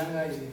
两个一。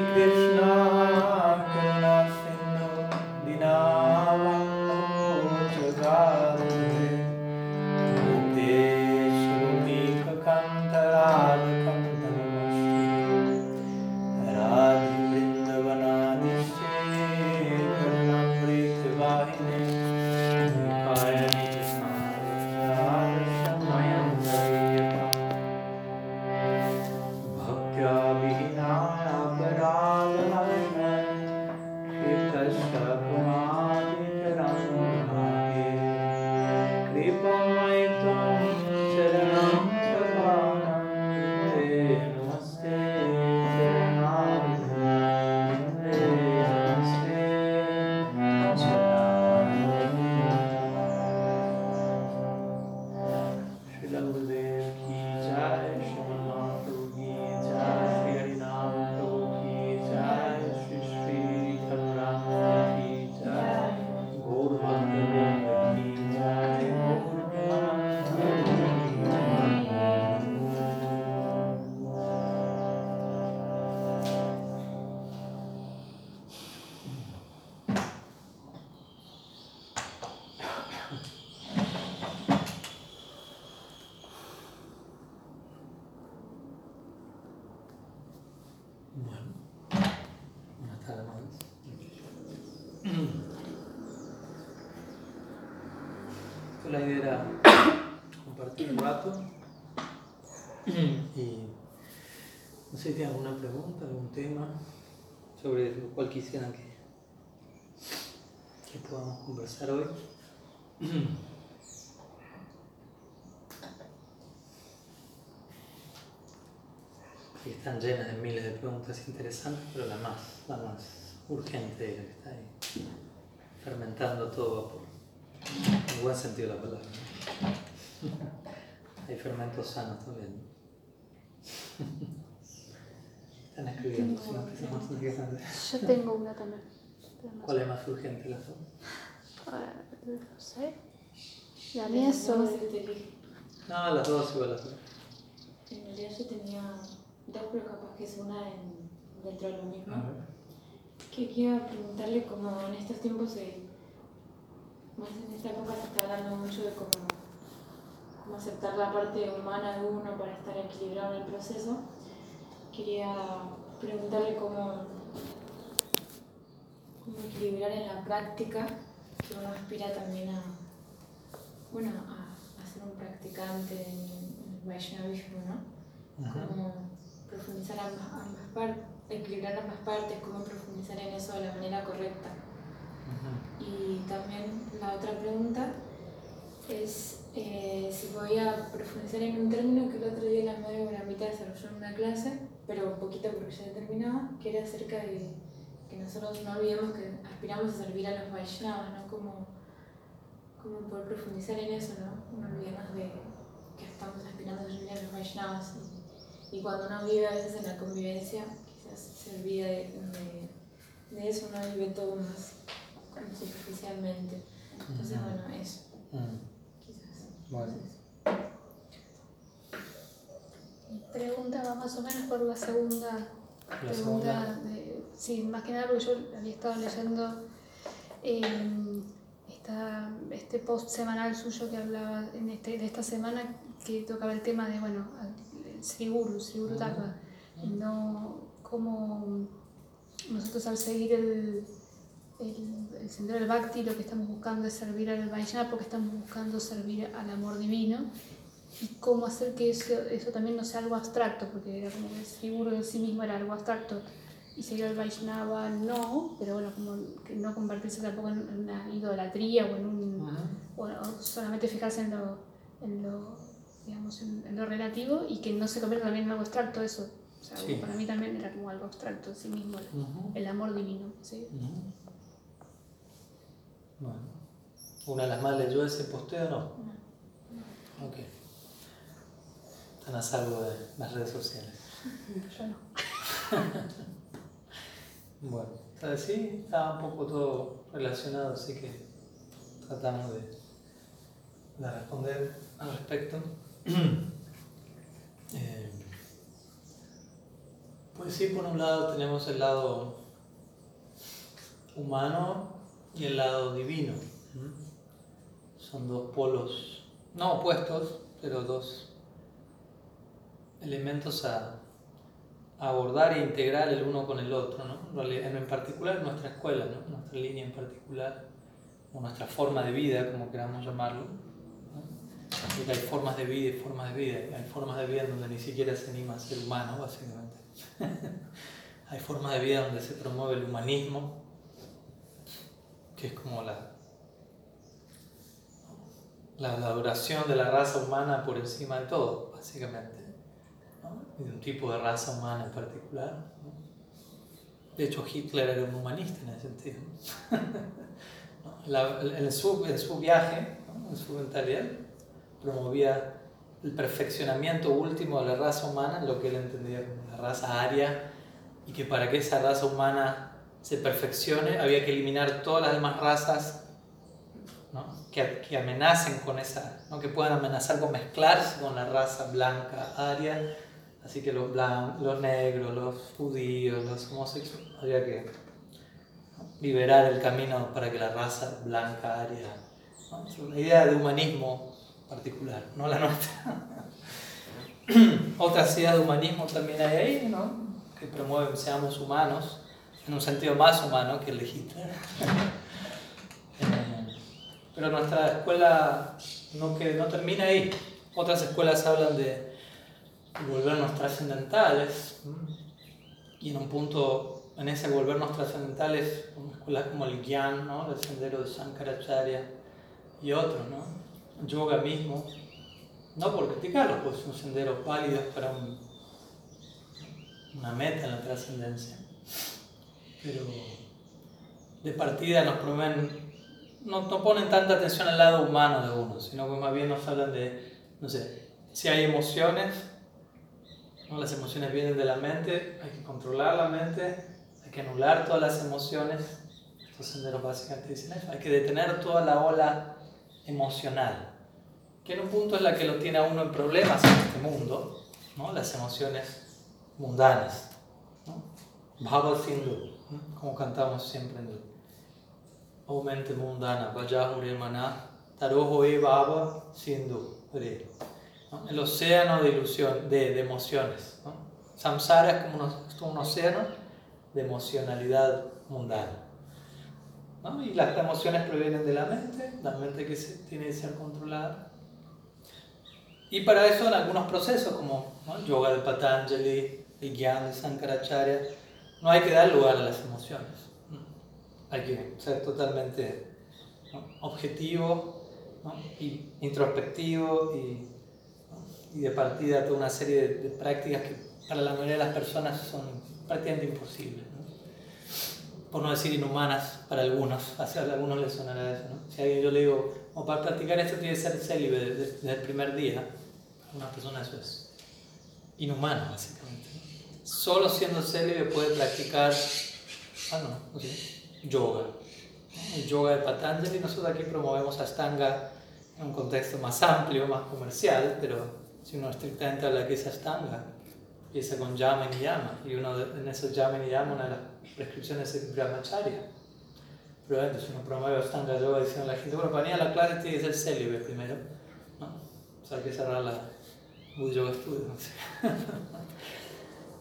La alguna pregunta, algún tema sobre lo cual quisieran que, que podamos conversar hoy. Y están llenas de miles de preguntas interesantes, pero la más, la más urgente es la que está ahí, fermentando todo vapor. En buen sentido de la palabra. Hay fermentos sanos también. Yo tengo una también. ¿Cuál es más urgente las dos? no sé. La mía son. No, las dos igual las dos. En realidad yo tenía dos, pero capaz que es una en, dentro de lo mismo. Que quería preguntarle cómo en estos tiempos se más en esta época se está hablando mucho de cómo, cómo aceptar la parte humana de uno para estar equilibrado en el proceso. Quería preguntarle cómo, cómo equilibrar en la práctica, que uno aspira también a, bueno, a, ser un practicante en, el Vaishnavismo, ¿no? Cómo profundizar ambas, ambas partes, equilibrar ambas partes, cómo profundizar en eso de la manera correcta. Y también la otra pregunta es eh, si podía profundizar en un término que el otro día la madre Gramita desarrolló en una clase, pero un poquito porque ya terminaba, que era acerca de que nosotros no olvidemos que aspiramos a servir a los Vaishnavas, ¿no? Como, como poder profundizar en eso, ¿no? No olvidemos de que estamos aspirando a servir a los Vaishnavas y, y cuando uno vive a veces en la convivencia, quizás se olvida de, de, de eso, uno vive todo más superficialmente. Entonces, bueno, eso, Mm. quizás. Bueno. Preguntaba más o menos por la segunda La pregunta. segunda. De, sí, más que nada porque yo había estado leyendo eh, esta- este post semanal suyo que hablaba en este, de esta semana que tocaba el tema de, bueno, el Sri Guru, Sri Guru Tattva, no cómo nosotros al seguir el, el, el sendero del Bhakti lo que estamos buscando es servir al Vaishnava porque estamos buscando servir al amor divino y cómo hacer que eso, eso también no sea algo abstracto, porque era como que el Sri Guru en sí mismo era algo abstracto y seguir al Vaishnava no, pero bueno, como que no convertirse tampoco en una idolatría o en un Ujú. o, o solamente fijarse en lo, en lo, digamos, en, en lo relativo y que no se convierta también en algo abstracto eso. O sea, Sí. para mí también era como algo abstracto en sí mismo, el, amor divino. ¿sí? Bueno. ¿Una de las más leyó ese posteo o no? Ok. Están a salvo de las redes sociales. Yo no. Bueno, entonces sí, está un poco todo relacionado, así que tratamos de, de responder al respecto. Eh, pues sí, por un lado tenemos el lado humano y el lado divino. Son dos polos, no opuestos, pero dos elementos a, abordar e integrar el uno con el otro, ¿no? En particular nuestra escuela. Nuestra línea en particular, o nuestra forma de vida, como queramos llamarlo. ¿no? Hay formas de vida y formas de vida. Hay formas de vida donde ni siquiera se anima a ser humano, básicamente. hay formas de vida donde se promueve el humanismo, que es como la, la adoración de la raza humana por encima de todo, básicamente. Y de un tipo de raza humana en particular. De hecho, Hitler era un humanista en ese sentido. en, su, en su viaje, en su mentalidad, promovía el perfeccionamiento último de la raza humana, lo que él entendía como la raza aria, y que para que esa raza humana se perfeccione había que eliminar todas las demás razas que, que amenacen con esa, ¿no? que puedan amenazar con mezclarse con la raza blanca aria, así que los, blan- los negros, los judíos, los homosexuales, había que liberar el camino para que la raza blanca aria. Es una idea de humanismo particular, no la nuestra. Otras ideas de humanismo también hay ahí, ¿no? que promueven seamos humanos, en un sentido más humano que el de Hitler. Eh, Pero nuestra escuela no, que, no termina ahí. Otras escuelas hablan de volvernos trascendentales. Y en un punto, en ese volvernos trascendentales, una escuela como el Gyan, ¿no? el sendero de Shankaracharya y otros, ¿no? yoga mismo. No por criticarlos, pues son senderos válidos para un- una meta en la trascendencia. Pero de partida nos promueven no, no ponen tanta atención al lado humano de uno, sino que más bien nos hablan de, no sé, si hay emociones, ¿no? las emociones vienen de la mente, hay que controlar la mente, hay que anular todas las emociones. Estos senderos básicamente dicen eso, hay que detener toda la ola emocional, que en un punto es la que lo tiene a uno en problemas en este mundo, ¿no? las emociones mundanas. ¿no? Bhava Sindhu, ¿no? como cantamos siempre en el O mente mundana, Vajahure Mana, Tarojo e Baba Sindhu. ¿No? El océano de ilusión, de, de emociones. ¿no? Samsara es como un, es como un océano de emocionalidad mundana. ¿no? Y las emociones provienen de la mente, la mente que se, tiene que ser controlada. Y para eso en algunos procesos como yoga de Patanjali, el Gyan de Sankaracharya, no hay que dar lugar a las emociones. Hay que ser totalmente objetivo ¿no? y introspectivo y, y, de partida toda una serie de, de, prácticas que para la mayoría de las personas son prácticamente imposibles. ¿no? Por no decir inhumanas para algunos, a algunos les sonará eso. ¿no? Si a alguien yo le digo, o para practicar esto tiene que ser célibe desde, desde el primer día, para una persona eso es inhumano básicamente. Solo siendo célibe puede practicar, ah no, yoga el yoga de Patanjali. Nosotros aquí promovemos Ashtanga en un contexto más amplio, más comercial, pero si uno estrictamente habla que es empieza con Yama y Yama, y uno en esos Yama y Yama, una de las prescripciones es Brahmacharya. Pero si uno promueve Ashtanga Yoga diciendo a la gente, bueno, para a la tiene que ser célibe primero, ¿no? O sea, hay que cerrar la Bull Yoga Studio.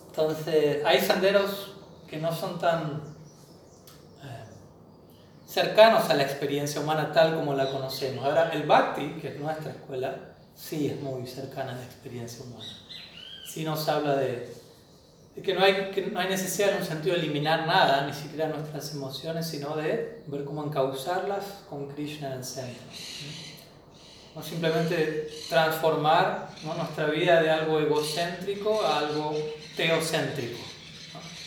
Entonces, hay senderos que no son tan cercanos a la experiencia humana tal como la conocemos. Ahora, el Bhakti, que es nuestra escuela, sí es muy cercana a la experiencia humana. Sí nos habla de, que, no hay, que no hay necesidad en un sentido de eliminar nada, ni siquiera nuestras emociones, sino de ver cómo encauzarlas con Krishna en el centro. No simplemente transformar nuestra vida de algo egocéntrico a algo teocéntrico.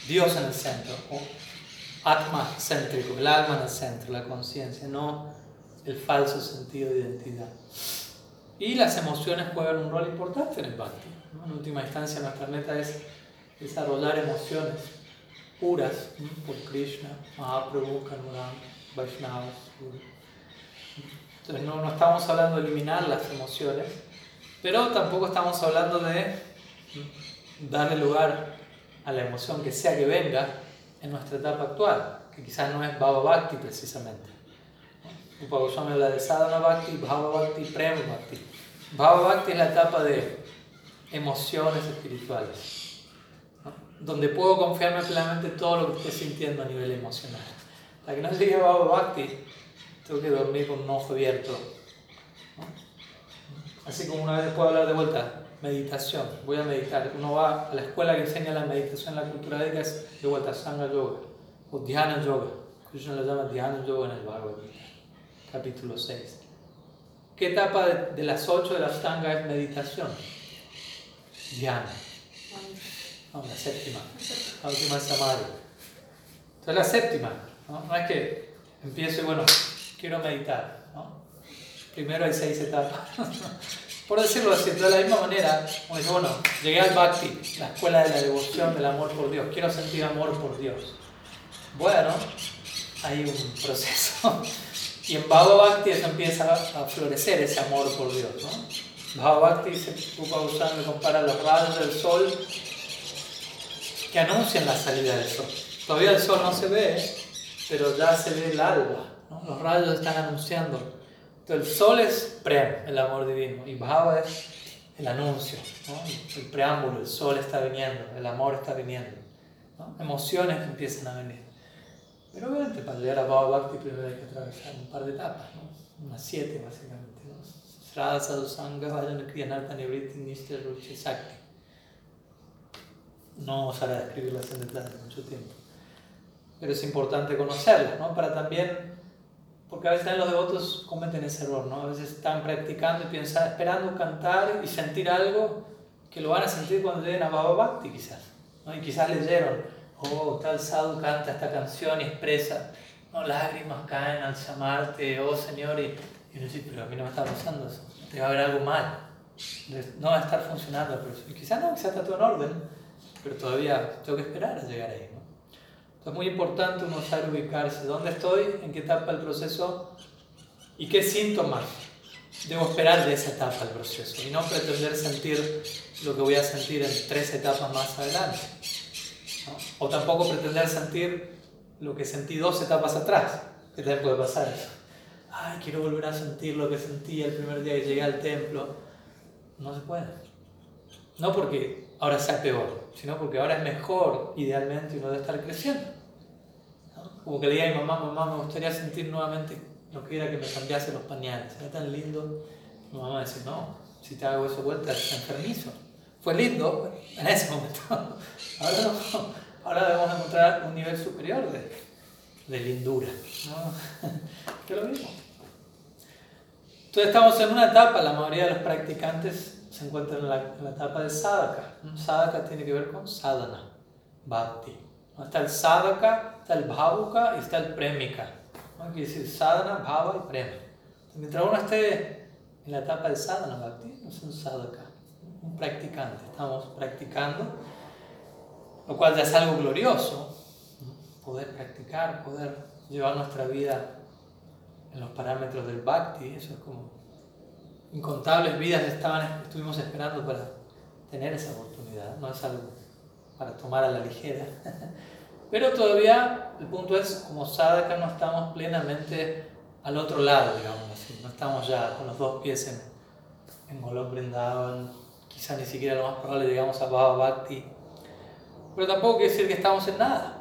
Dios en el centro. O Atma céntrico, el alma en el centro, la conciencia, no el falso sentido de identidad. Y las emociones juegan un rol importante en el Bhakti. ¿no? En última instancia, nuestra meta es desarrollar emociones puras por Krishna, Mahaprabhu, Kanuram, Vaishnavas. Entonces, no, no estamos hablando de eliminar las emociones, pero tampoco estamos hablando de darle lugar a la emoción que sea que venga en nuestra etapa actual, que quizás no es Baba Bhakti precisamente. Upa Goswami habla de Sadhana Bhakti, Bhava Bhakti, Prema Bhakti. Bhava es la etapa de emociones espirituales, donde puedo confiarme plenamente todo lo que esté sintiendo a nivel emocional. La que no llegue a Bhava tengo que dormir con un ojo abierto. Así como una vez puedo hablar de vuelta, meditación, voy a meditar. Uno va a la escuela que enseña la meditación en la cultura védica, es de vuelta Sangha Yoga o Dhyana Yoga. Krishna lo llama Dhyana Yoga en el Bhagavad capítulo 6. ¿Qué etapa de, las ocho de la Ashtanga es meditación? Dhyana. No, la séptima. La última es Samadhi. Entonces la séptima, ¿no? es que empiezo y bueno, quiero meditar. ¿no? Primero hay seis etapas. Por decirlo así, de la misma manera, bueno, llegué al Bhakti, la escuela de la devoción, del amor por Dios, quiero sentir amor por Dios. Bueno, hay un proceso. Y en Bhakti eso empieza a florecer ese amor por Dios. ¿no? Bhava Bhakti se ocupa usando, compara los rayos del sol que anuncian la salida del sol. Todavía el sol no se ve, pero ya se ve el alba. ¿no? Los rayos están anunciando entonces el sol es Prem, el amor divino, y Bhava es el anuncio, ¿no? el preámbulo, el sol está viniendo, el amor está viniendo, ¿no? emociones que empiezan a venir. Pero obviamente para llegar a Bhava Bhakti primero hay que atravesar un par de etapas, ¿no? unas siete básicamente. ¿no? Srada Sadhusanga Vajana Kriyanartha Nivritti Nishta Ruchi Sakti. No a describirlas en detalle mucho tiempo. Pero es importante conocerlas, ¿no? Para también porque a veces los devotos cometen ese error, ¿no? A veces están practicando y piensan, esperando cantar y sentir algo que lo van a sentir cuando lleguen a Baba Bhakti quizás. ¿no? Y quizás leyeron, oh, tal sadhu canta esta canción y expresa, no, lágrimas caen al llamarte, oh Señor, y, y uno dice, pero a mí no me está pasando eso, te va a haber algo mal, no va a estar funcionando, pero quizás no, quizás está todo en orden, pero todavía tengo que esperar a llegar ahí. ¿no? Entonces es muy importante uno saber ubicarse, dónde estoy, en qué etapa del proceso y qué síntomas debo esperar de esa etapa del proceso y no pretender sentir lo que voy a sentir en tres etapas más adelante. ¿No? O tampoco pretender sentir lo que sentí dos etapas atrás, que también puede pasar eso. Ay, quiero volver a sentir lo que sentí el primer día que llegué al templo. No se puede. No porque ahora sea peor, sino porque ahora es mejor, idealmente, uno debe estar creciendo. ¿no? Como que le diga a mi mamá, mamá, me gustaría sentir nuevamente lo que era que me cambiase los pañales. Era tan lindo. Mi mamá dice, no, si te hago eso vuelta, es enfermizo. Fue lindo en ese momento. Ahora. Ahora debemos encontrar un nivel superior de, de lindura. ¿no? que lo mismo. Entonces estamos en una etapa, la mayoría de los practicantes se encuentran en la, en la etapa de sadhaka. Sadhaka tiene que ver con sadhana, bhakti. Está el sadhaka, está el bhavuka y está el premika. ¿no? Quiere decir sadhana, bhava y prema. Mientras uno esté en la etapa de sadhana bhakti, no es un sadhaka, un practicante. Estamos practicando, lo cual ya es algo glorioso. Poder practicar, poder llevar nuestra vida en los parámetros del bhakti, eso es como incontables vidas estaban, estuvimos esperando para tener esa oportunidad, no es algo para tomar a la ligera. Pero todavía el punto es, como sadhaka no estamos plenamente al otro lado, digamos así, no estamos ya con los dos pies en, en Golok quizá ni siquiera lo más probable llegamos a Bhava Bhakti, pero tampoco quiere decir que estamos en nada.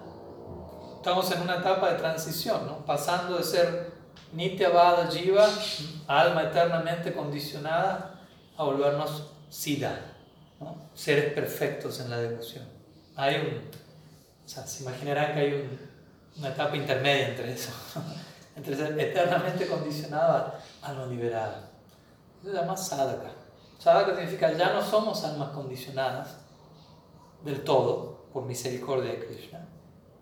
Estamos en una etapa de transición, ¿no? pasando de ser Nityavada Jiva, alma eternamente condicionada, a volvernos Siddha, ¿no? seres perfectos en la devoción. Hay un, o sea, se imaginarán que hay un, una etapa intermedia entre eso, entre ser eternamente condicionado a alma liberada. Eso se llama sadhaka. Sadhaka significa ya no somos almas condicionadas del todo por misericordia de Krishna,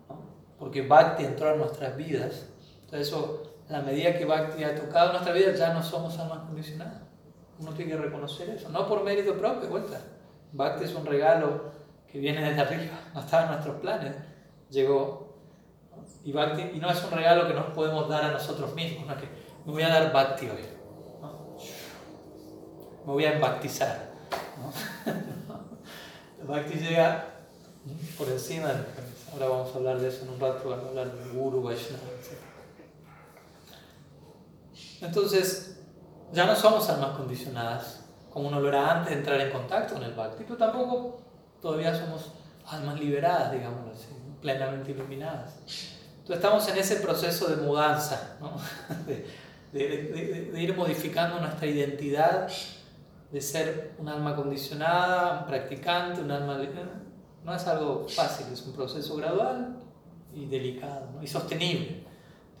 ¿no? porque Bhakti entró en nuestras vidas. Entonces eso a la medida que Bhakti ha tocado nuestra vida, ya no somos almas condicionadas. Uno tiene que reconocer eso, no por mérito propio, vuelta. Bhakti es un regalo que viene desde arriba, no estaba en nuestros planes, llegó. Y, Bhakti, y no es un regalo que nos podemos dar a nosotros mismos, no que me voy a dar Bhakti hoy. ¿No? Me voy a embactizar. ¿no? Bhakti llega por encima de la cabeza. Ahora vamos a hablar de eso en un rato, vamos a hablar de Guru, Vaishnava. Entonces, ya no somos almas condicionadas, como uno lo era antes de entrar en contacto con el Bhakti, pero tampoco todavía somos almas liberadas, digámoslo así, plenamente iluminadas. Entonces estamos en ese proceso de mudanza, ¿no? de, de, de, de, ir modificando nuestra identidad, de ser un alma condicionada, un practicante, un alma... No es algo fácil, es un proceso gradual y delicado ¿no? y sostenible.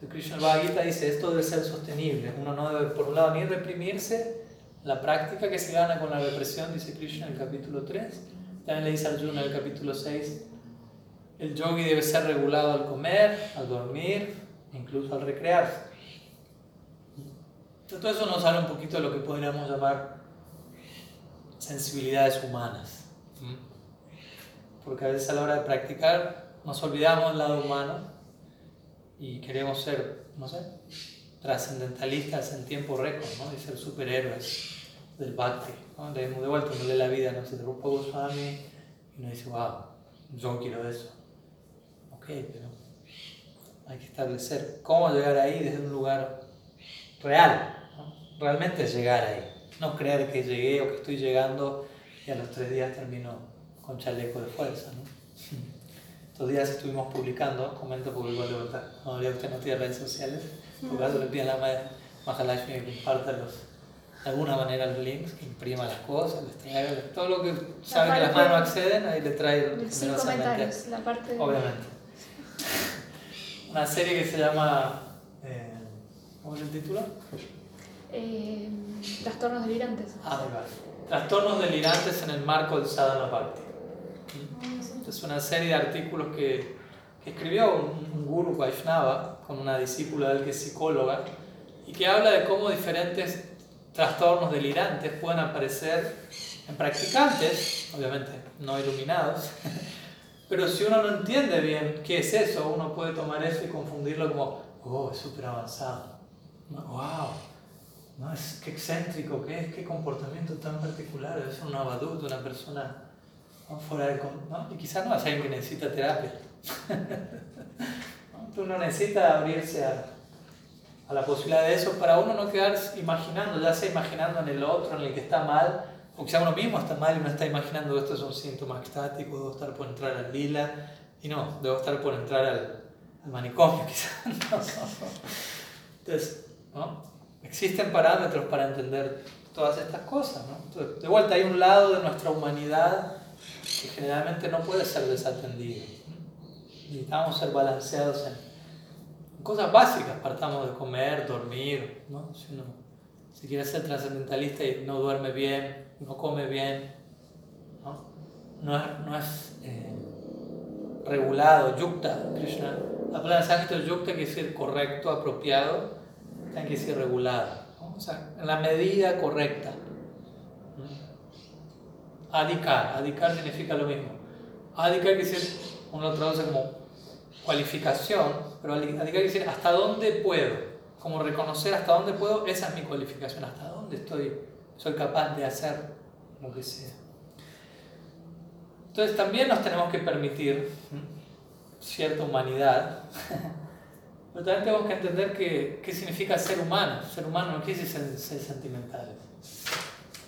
Krishna Bhagavad Gita dice, esto debe ser sostenible. Uno no debe, por un lado, ni reprimirse, la práctica que se gana con la represión, dice Krishna en el capítulo 3. También le dice Arjuna en el capítulo 6, el yogi debe ser regulado al comer, al dormir, incluso al recrearse. Entonces, todo eso nos habla un poquito de lo que podríamos llamar sensibilidades humanas. Porque a veces a la hora de practicar nos olvidamos del lado humano y queremos ser, no sé, trascendentalistas en tiempo récord, ¿no? Y ser superhéroes del Bhakti. ¿no? De, de vuelta uno lee la vida, no sé, de Rupa Goswami y uno dice, wow, yo quiero eso. Ok, pero hay que establecer cómo llegar ahí desde un lugar real, ¿no? realmente llegar ahí. No creer que llegué o que estoy llegando y a los tres días termino con chaleco de fuerza. ¿no? Estos días estuvimos publicando, comento porque igual de vuelta, no usted no tiene redes sociales, por caso le piden a la Mahalashmi que comparta los, de alguna manera los links, que imprima las cosas, les traiga todo lo que sabe que las manos acceden, ahí le trae Sin comentarios, la parte de... Obviamente. Una serie que se llama, eh, ¿cómo es el título? Eh, trastornos delirantes. Ah. Trastornos delirantes en el marco del sadhana bhakti. Es una serie de artículos que, que escribió un, un, guru Vaishnava con una discípula de él que es psicóloga y que habla de cómo diferentes trastornos delirantes pueden aparecer en practicantes, obviamente no iluminados, pero si uno no entiende bien qué es eso, uno puede tomar eso y confundirlo como, oh, es súper avanzado, wow, no, es, qué excéntrico, qué, qué comportamiento tan particular, ser un abadut, una persona fuera de ¿no? Y quizás no es alguien que necesita terapia. Tú no necesitas abrirse a, a, la posibilidad de eso para uno no quedar imaginando, ya sea imaginando en el otro, en el que está mal, o quizá uno mismo está mal y uno está imaginando que esto es un síntoma extático, debo estar por entrar al lila, y no, debo estar por entrar al, al manicomio quizás. Entonces, ¿no? Existen parámetros para entender todas estas cosas. de vuelta, hay un lado de nuestra humanidad que generalmente no puede ser desatendido. Necesitamos ser balanceados en cosas básicas, partamos de comer, dormir, ¿no? si, uno, Si quiere ser trascendentalista y no duerme bien, no come bien, no, no es, no es eh, regulado, yukta, Krishna. La palabra sánscrito yukta quiere decir correcto, apropiado, tiene que decir regulado. O sea, en la medida correcta. Adhikar, adhikar significa lo mismo. Adhikar quiere decir, uno lo traduce como cualificación, pero adhikar quiere decir hasta dónde puedo, como reconocer hasta dónde puedo, esa es mi cualificación, hasta dónde estoy, soy capaz de hacer lo que sea. Entonces también nos tenemos que permitir cierta humanidad, pero también tenemos que entender que, qué significa ser humano. Ser humano no quiere decir ser, sentimental.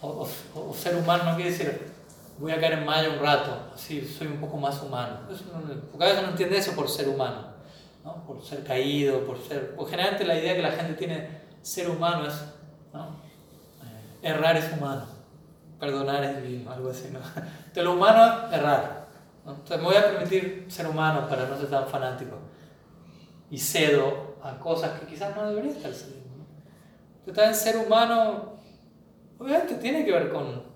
O, ser humano no quiere decir voy a caer en mayo un rato, así soy un poco más humano. porque a veces no entiende eso por ser humano, ¿no? por ser caído, por ser... Porque generalmente la idea que la gente tiene ser humano es, ¿no? Eh, errar es humano, perdonar es divino, algo así, ¿no? De lo humano, errar. Entonces me voy a permitir ser humano para no ser tan fanático. Y cedo a cosas que quizás no debería estar cediendo. Entonces también ser humano, obviamente tiene que ver con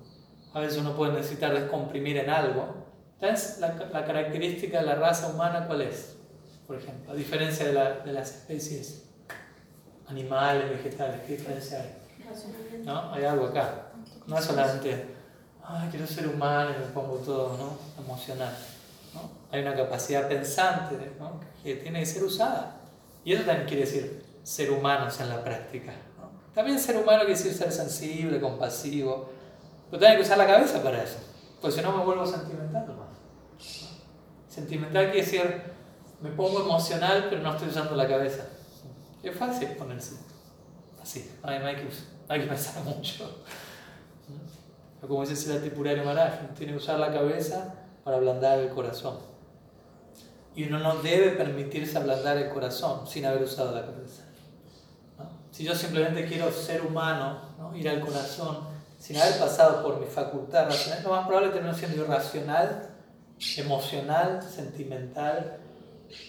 a veces uno puede necesitar descomprimir en algo. Entonces, la, la característica de la raza humana, ¿cuál es? Por ejemplo, a diferencia de, la, de las especies animales, vegetales, ¿qué diferencia hay? ¿No? Hay algo acá. No es solamente, ay, quiero ser humano y me pongo todo ¿no? emocional. ¿No? Hay una capacidad pensante ¿no? que tiene que ser usada. Y eso también quiere decir ser humanos en la práctica. ¿no? También ser humano quiere decir ser sensible, compasivo, pero tengo que usar la cabeza para eso, pues si no me vuelvo sentimental nomás. Sentimental quiere decir, me pongo emocional pero no estoy usando la cabeza. Es fácil ponerse así, no hay, que, hay que pensar mucho. Como dice Siddhartha Purari Maharaj, tiene que usar la cabeza para ablandar el corazón. Y uno no debe permitirse ablandar el corazón sin haber usado la cabeza. Si yo simplemente quiero ser humano, ¿no? ir al corazón, sin haber pasado por mi facultad racional, lo más probable es termino siendo irracional, emocional, sentimental.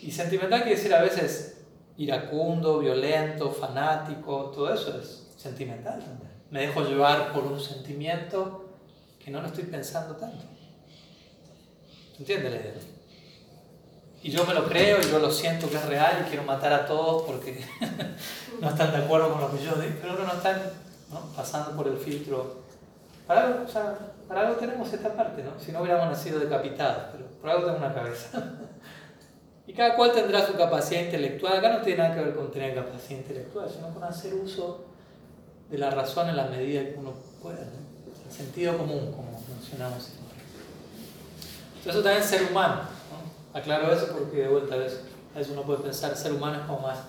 Y sentimental quiere decir a veces iracundo, violento, fanático, todo eso es sentimental Me dejo llevar por un sentimiento que no lo estoy pensando tanto. ¿Entiendes la idea? Y yo me lo creo y yo lo siento que es real y quiero matar a todos porque no están de acuerdo con lo que yo digo, pero no están pasando por el filtro. Para algo, o sea, para algo tenemos esta parte, ¿no? Si no hubiéramos nacido decapitados, pero por algo tengo una cabeza. y cada cual tendrá su capacidad intelectual. Acá no tiene nada que ver con tener capacidad intelectual, sino con hacer uso de la razón en la medida que uno pueda. El sentido común, como mencionamos Entonces, eso también es ser humano. ¿No? Aclaro eso porque de vuelta a veces, a uno puede pensar ser humano es como más,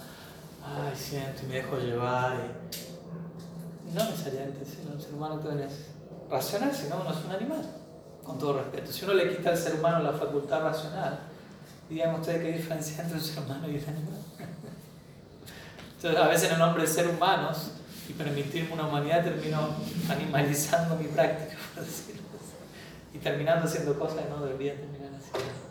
ay, siento y me dejo llevar. Y, no necesariamente, sino el ser humano es racional, sino uno es un animal, con todo respeto. Si uno le quita al ser humano la facultad racional, díganme ustedes qué diferencia entre un ser humano y un animal. Entonces, a veces en nombre de ser humanos y permitirme una humanidad, termino animalizando mi práctica, por decirlo así, y terminando haciendo cosas que no debería terminar haciendo.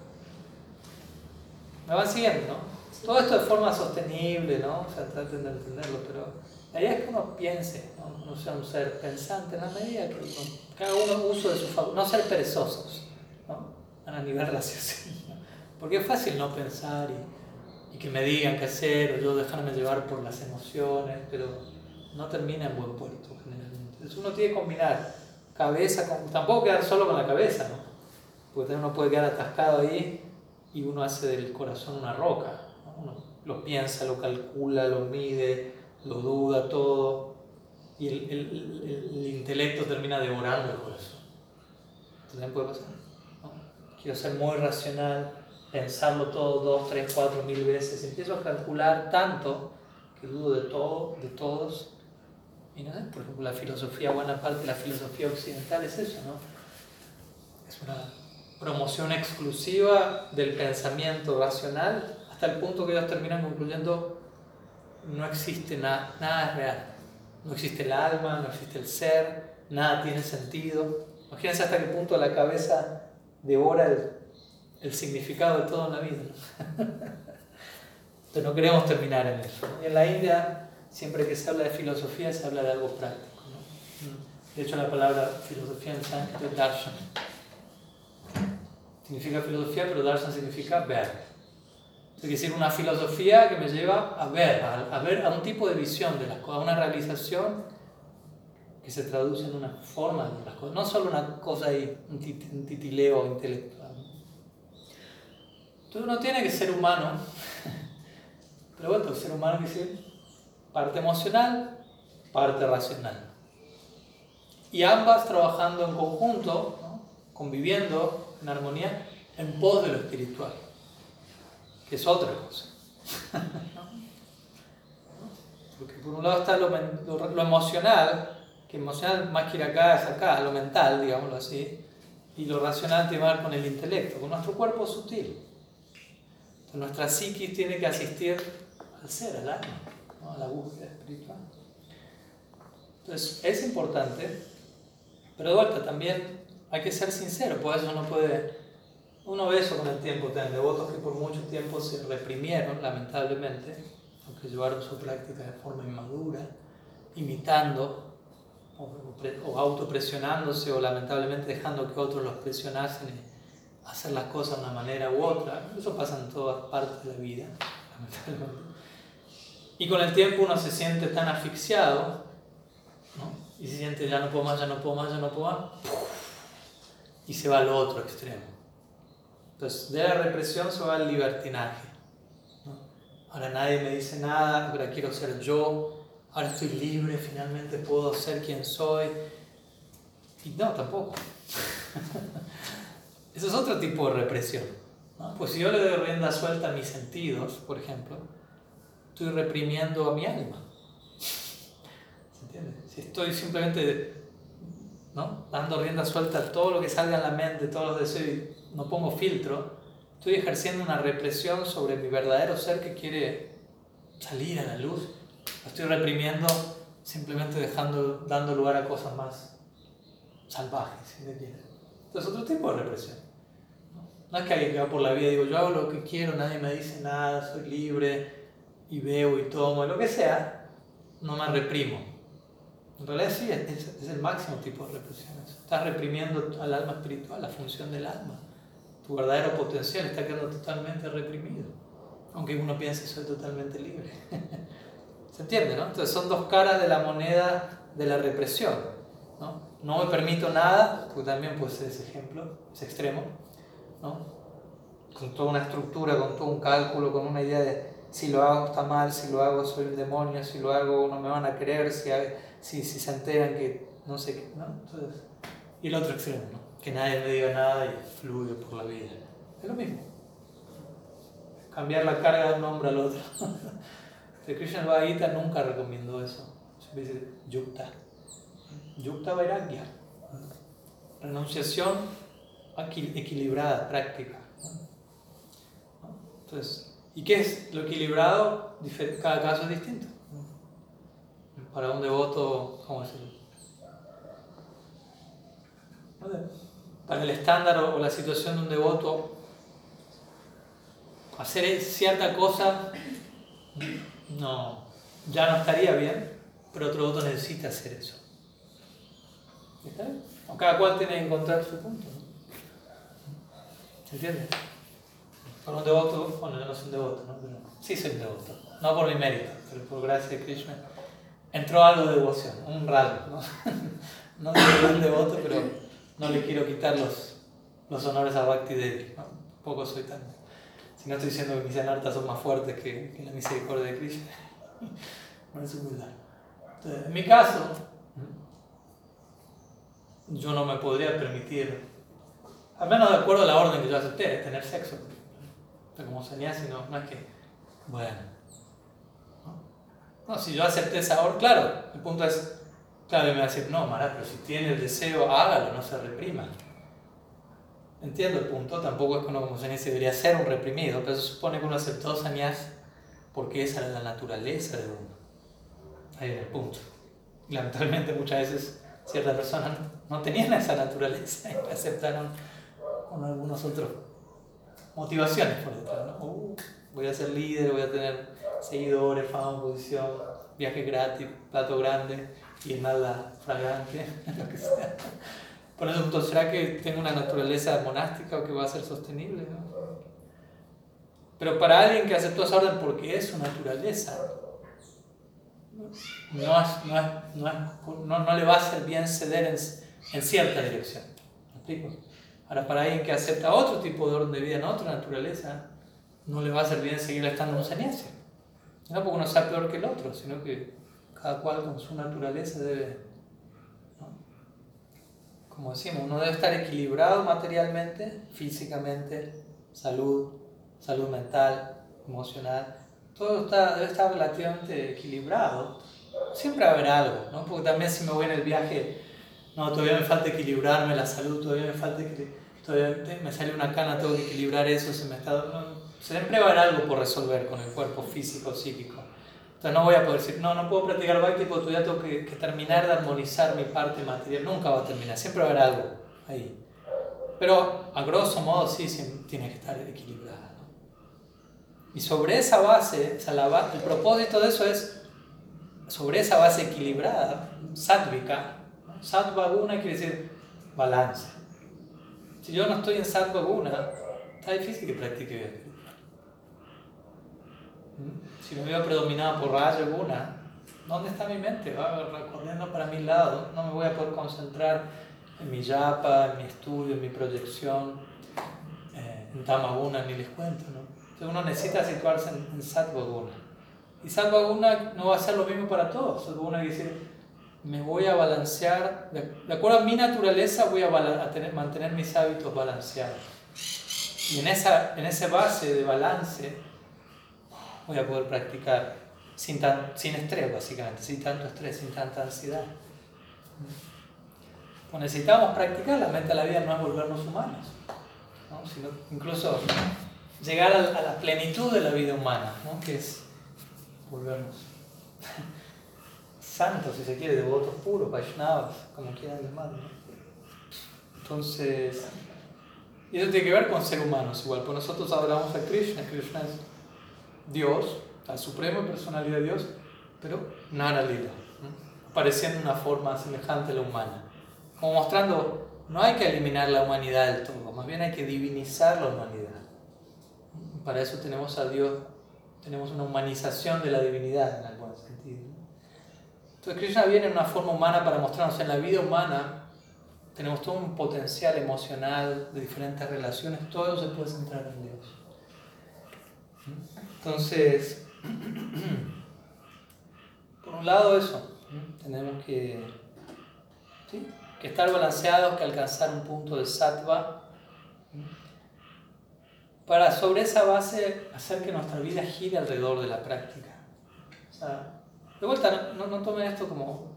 Me van siguiendo, ¿no? Todo esto de forma sostenible, ¿no? O sea, traten de entenderlo, pero la idea es que uno piense, ¿no? no sea un ser pensante en la medida que uno, cada uno uso de su favor, no ser perezosos ¿no? a nivel raciocinio. Porque es fácil no pensar y, y, que me digan qué hacer o yo dejarme llevar por las emociones, pero no termina en buen puerto generalmente. Entonces uno tiene que combinar cabeza con. tampoco quedar solo con la cabeza, ¿no? Porque uno puede quedar atascado ahí y uno hace del corazón una roca. Uno lo piensa, lo calcula, lo mide lo duda todo, y el, el, el, intelecto termina devorando el corazón. También puede pasar. Quiero ser muy racional, pensarlo todo dos, tres, cuatro mil veces, empiezo a calcular tanto que dudo de todo, de todos. Y no por ejemplo, la filosofía, buena parte de la filosofía occidental es eso, ¿no? Es una promoción exclusiva del pensamiento racional hasta el punto que ellos terminan concluyendo no existe nada, nada es real. No existe el alma, no existe el ser, nada tiene sentido. Imagínense hasta qué punto la cabeza devora el, el significado de todo en la vida. Entonces no queremos terminar en eso. Y en la India siempre que se habla de filosofía se habla de algo práctico. ¿no? De hecho, la palabra filosofía en sánscrito es darshan. Significa filosofía, pero darshan significa ver. Es decir, una filosofía que me lleva a ver, a, ver a un tipo de visión de las cosas, a una realización que se traduce en una forma de las cosas, no solo una cosa ahí, un titileo intelectual. Entonces uno tiene que ser humano, pero bueno, ser humano que ser parte emocional, parte racional. Y ambas trabajando en conjunto, conviviendo en armonía, en pos de lo espiritual que es otra cosa. Porque por un lado está lo, lo, emocional, que emocional más que ir acá es acá, lo mental, digámoslo así, y lo racional tiene que ver con el intelecto, con nuestro cuerpo sutil. Entonces, nuestra psiquis tiene que asistir al ser, al alma, a la búsqueda espiritual. Entonces, es importante, pero de vuelta también hay que ser sincero, por eso no puede uno ve eso con el tiempo, tienen devotos que por mucho tiempo se reprimieron, lamentablemente, aunque llevaron su práctica de forma inmadura, imitando o, autopresionándose o lamentablemente dejando que otros los presionasen y hacer las cosas de una manera u otra. Eso pasa en todas partes de la vida, lamentablemente. Y con el tiempo uno se siente tan asfixiado, ¿no? y se siente ya no puedo más, ya no puedo más, ya no puedo más, y se va al otro extremo. Entonces, de la represión se va al libertinaje. Ahora nadie me dice nada, ahora quiero ser yo, ahora estoy libre, finalmente puedo ser quien soy. Y no, tampoco. Eso es otro tipo de represión. Pues si yo le doy rienda suelta a mis sentidos, por ejemplo, estoy reprimiendo a mi alma. ¿Se entiende? Si estoy simplemente ¿no? dando rienda suelta a todo lo que salga en la mente, todos los deseos no pongo filtro, estoy ejerciendo una represión sobre mi verdadero ser que quiere salir a la luz. Lo estoy reprimiendo simplemente dejando, dando lugar a cosas más salvajes, si se quiere. Entonces, otro tipo de represión. No es que alguien que va por la vida y digo, yo hago lo que quiero, nadie me dice nada, soy libre y veo y tomo, lo que sea, no me reprimo. En realidad sí, es, es el máximo tipo de represión. Estás reprimiendo al alma espiritual, la función del alma tu verdadero potencial está quedando totalmente reprimido, aunque uno piense soy totalmente libre. ¿Se entiende? No? Entonces son dos caras de la moneda de la represión. ¿no? no me permito nada, porque también puede ser ese ejemplo, ese extremo, ¿no? con toda una estructura, con todo un cálculo, con una idea de si lo hago está mal, si lo hago soy un demonio, si lo hago no me van a creer, si, si, se enteran que no sé qué. ¿no? Y el otro extremo, que nadie me diga nada y fluye por la vida. Es lo mismo. Cambiar la carga de un hombre al otro. De Krishna Bhagavad nunca recomiendo eso. Se dice yukta. Yukta vairagya. Renunciación equilibrada, práctica. Entonces, ¿y qué es lo equilibrado? Cada caso es distinto. Para un devoto, ¿cómo decirlo? para el estándar o la situación de un devoto, hacer cierta cosa no, ya no estaría bien, pero otro devoto necesita hacer eso. ¿Está bien? cada cual tiene que encontrar su punto. ¿Se entiende? Para un devoto, bueno, no soy un devoto, ¿no? sí soy un devoto. No por mi mérito, pero por gracia de Krishna. Entró algo de devoción, un rayo. ¿no? no soy un devoto, pero no le quiero quitar los, los honores a Bhakti Devi. ¿no? Poco soy tan. Si no estoy diciendo que mis anartas son más fuertes que, que la misericordia de Krishna. es humildad. Entonces, en mi caso, yo no me podría permitir, al menos de acuerdo a la orden que yo acepté, tener sexo. Pero como sannyasi no, no es que, bueno. ¿No? no, si yo acepté esa orden, claro, el punto es, Claro, me va a decir, no, Mara, pero si tiene el deseo, hágalo, no se reprima. Entiendo el punto, tampoco es que uno como sannyasi debería ser un reprimido, pero se supone que uno aceptó sannyas porque esa era la naturaleza de uno. Ahí es el punto. Lamentablemente muchas veces ciertas personas no tenían esa naturaleza y aceptaron con algunas otras motivaciones por detrás. Uh, voy a ser líder, voy a tener seguidores, fama, posición viaje gratis, plato grande y nada fragante, lo que sea. Por eso, ¿será que tengo una naturaleza monástica o que va a ser sostenible? Pero para alguien que aceptó esa orden porque es su naturaleza, no, no, no, le va a hacer bien ceder en, en cierta dirección. ¿Me explico? Ahora, para alguien que acepta otro tipo de orden de vida en otra naturaleza, no le va a hacer bien seguir estando en un sannyasi. No porque uno sea peor que el otro, sino que cada cual con su naturaleza debe, como decimos, uno debe estar equilibrado materialmente, físicamente, salud, salud mental, emocional. Todo está, debe estar relativamente equilibrado. Siempre va haber algo, ¿no? porque también si me voy en el viaje no, todavía me falta equilibrarme la salud, todavía me falta todavía me sale una cana, tengo que equilibrar eso, se me está, siempre va a haber algo por resolver con el cuerpo físico, psíquico. Entonces no voy a poder decir, no, no puedo practicar Bhakti porque todavía tengo que, terminar de armonizar mi parte material, nunca va a terminar, siempre va a haber algo ahí. Pero a grosso modo sí, tiene que estar equilibrada. Y sobre esa base, el propósito de eso es, sobre esa base equilibrada, sádvica, Sattva Guna quiere decir balance. Si yo no estoy en Sattva Guna, está difícil que practique. Si me veo predominado por Raja Guna, ¿dónde está mi mente? Va recorriendo para mi lado. No me voy a poder concentrar en mi yapa, en mi estudio, en mi proyección, eh, en Tamaguna, ni les cuento. ¿no? Entonces uno necesita situarse en, en Guna. Y Sattva Guna no va a ser lo mismo para todos. Sattva Guna quiere decir me voy a balancear, de, acuerdo a mi naturaleza voy a, tener, mantener mis hábitos balanceados. Y en esa, en ese base de balance voy a poder practicar sin, tan, sin estrés, básicamente, sin tanto estrés, sin tanta ansiedad. Pues necesitamos practicar, la mente de la vida no es volvernos humanos, sino incluso llegar a, la plenitud de la vida humana, ¿no? que es volvernos santos, si se quiere, devotos puros, Vaishnavas, como quieran llamarlo. Entonces, y eso tiene que ver con ser humanos igual, pues nosotros hablamos de Krishna, Krishna es Dios, la suprema personalidad de Dios, pero Nara Lila, apareciendo en una forma semejante a la humana, como mostrando, no hay que eliminar la humanidad del todo, más bien hay que divinizar la humanidad. Para eso tenemos a Dios, tenemos una humanización de la divinidad en algún sentido. Entonces Krishna viene en una forma humana para mostrarnos en la vida humana tenemos todo un potencial emocional de diferentes relaciones, todo se puede centrar en Dios. Entonces, por un lado eso, tenemos que, que estar balanceados, que alcanzar un punto de sattva, para sobre esa base hacer que nuestra vida gire alrededor de la práctica. De vuelta, no, no tomen esto como,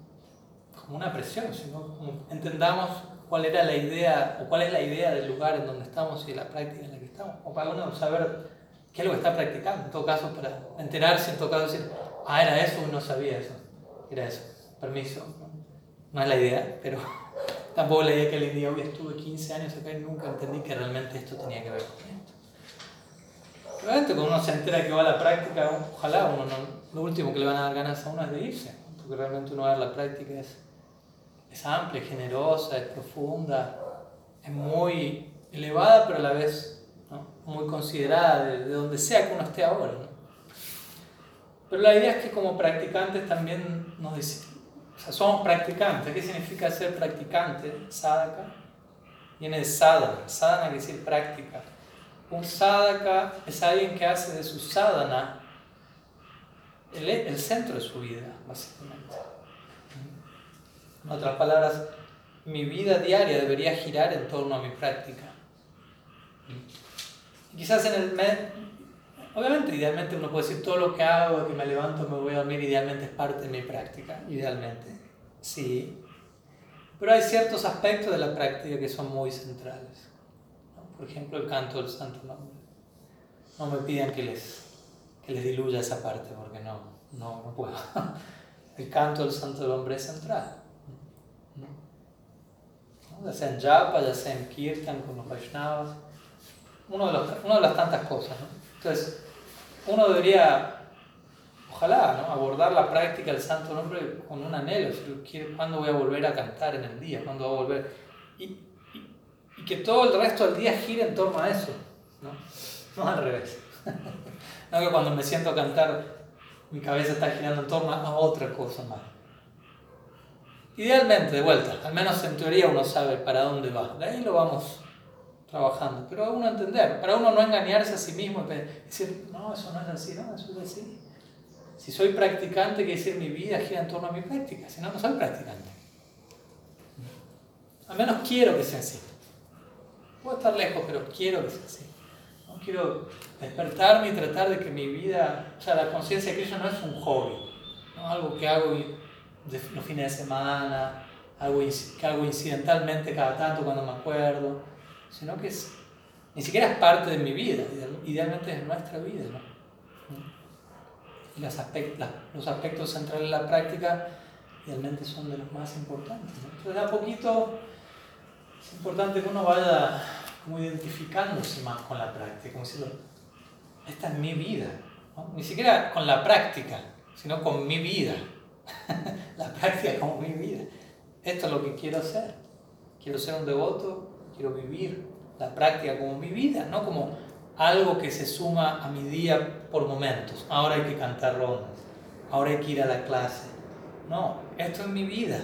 como una presión, sino como entendamos cuál era la idea o cuál es la idea del lugar en donde estamos y la práctica en la que estamos. O para uno saber qué es lo que está practicando, en todo caso, para enterarse, en todo caso, decir, ah, era eso, no sabía eso, era eso, permiso. No, es la idea, pero tampoco la idea que le diga, hoy estuve 15 años acá y nunca entendí que realmente esto tenía que ver con esto. Realmente cuando uno se entera que va a la práctica, ojalá uno no, lo último que le van a dar ganas a uno es de irse, porque realmente uno va a ver la práctica es, es amplia, generosa, es profunda, es muy elevada, pero a la vez muy considerada de, donde sea que uno esté ahora. Pero la idea es que como practicantes también nos decimos, o sea, somos practicantes. ¿Qué significa ser practicante? Sadhaka. Viene de sadhana. Sadhana quiere decir práctica. Un sadhaka es alguien que hace de su sadhana el, el centro de su vida, básicamente. En otras palabras, mi vida diaria debería girar en torno a mi práctica. Quizás en el mes, obviamente, idealmente uno puede decir todo lo que hago, que me levanto, me voy a dormir, idealmente es parte de mi práctica, idealmente, sí. Pero hay ciertos aspectos de la práctica que son muy centrales. Por ejemplo, el canto del Santo Nombre. No me pidan que les que les diluya esa parte, porque no, no, no puedo. El canto del santo del hombre es central. Ya sea en japa, ya sea en kirtan con los Vaishnavas, uno de, los, una de las tantas cosas. ¿no? Entonces, uno debería ojalá, ¿no? abordar la práctica del santo nombre con un anhelo. ¿Cuándo voy a volver a cantar en el día? ¿Cuándo voy a volver? Y, y, y que todo el resto del día gire en torno a eso, no, no al revés. no que cuando me siento a cantar mi cabeza está girando en torno a otra cosa más. Idealmente, de vuelta, al menos en teoría uno sabe para dónde va. De ahí lo vamos trabajando. Pero a uno entender, para uno no engañarse a sí mismo decir, no, eso no es así, no, eso es así. Si soy practicante, quiere decir mi vida gira en torno a mi práctica, si no, no soy practicante. Al menos quiero que sea así. Puedo estar lejos, pero quiero que sea así. No quiero despertarme y tratar de que mi vida, o sea, la conciencia de Krishna no es un hobby, ¿no? algo que hago los fines de semana, algo que hago incidentalmente cada tanto cuando me acuerdo, sino que es, ni siquiera es parte de mi vida, idealmente es nuestra vida. ¿no? Y los aspectos, los aspectos centrales de la práctica idealmente son de los más importantes. ¿no? Entonces, a poquito es importante que uno vaya como identificándose más con la práctica, como diciendo, esta es mi vida, ni siquiera con la práctica, sino con mi vida, la práctica como mi vida. Esto es lo que quiero hacer. Quiero ser un devoto, quiero vivir la práctica como mi vida, no como algo que se suma a mi día por momentos. Ahora hay que cantar rondas, ahora hay que ir a la clase. No, esto es mi vida.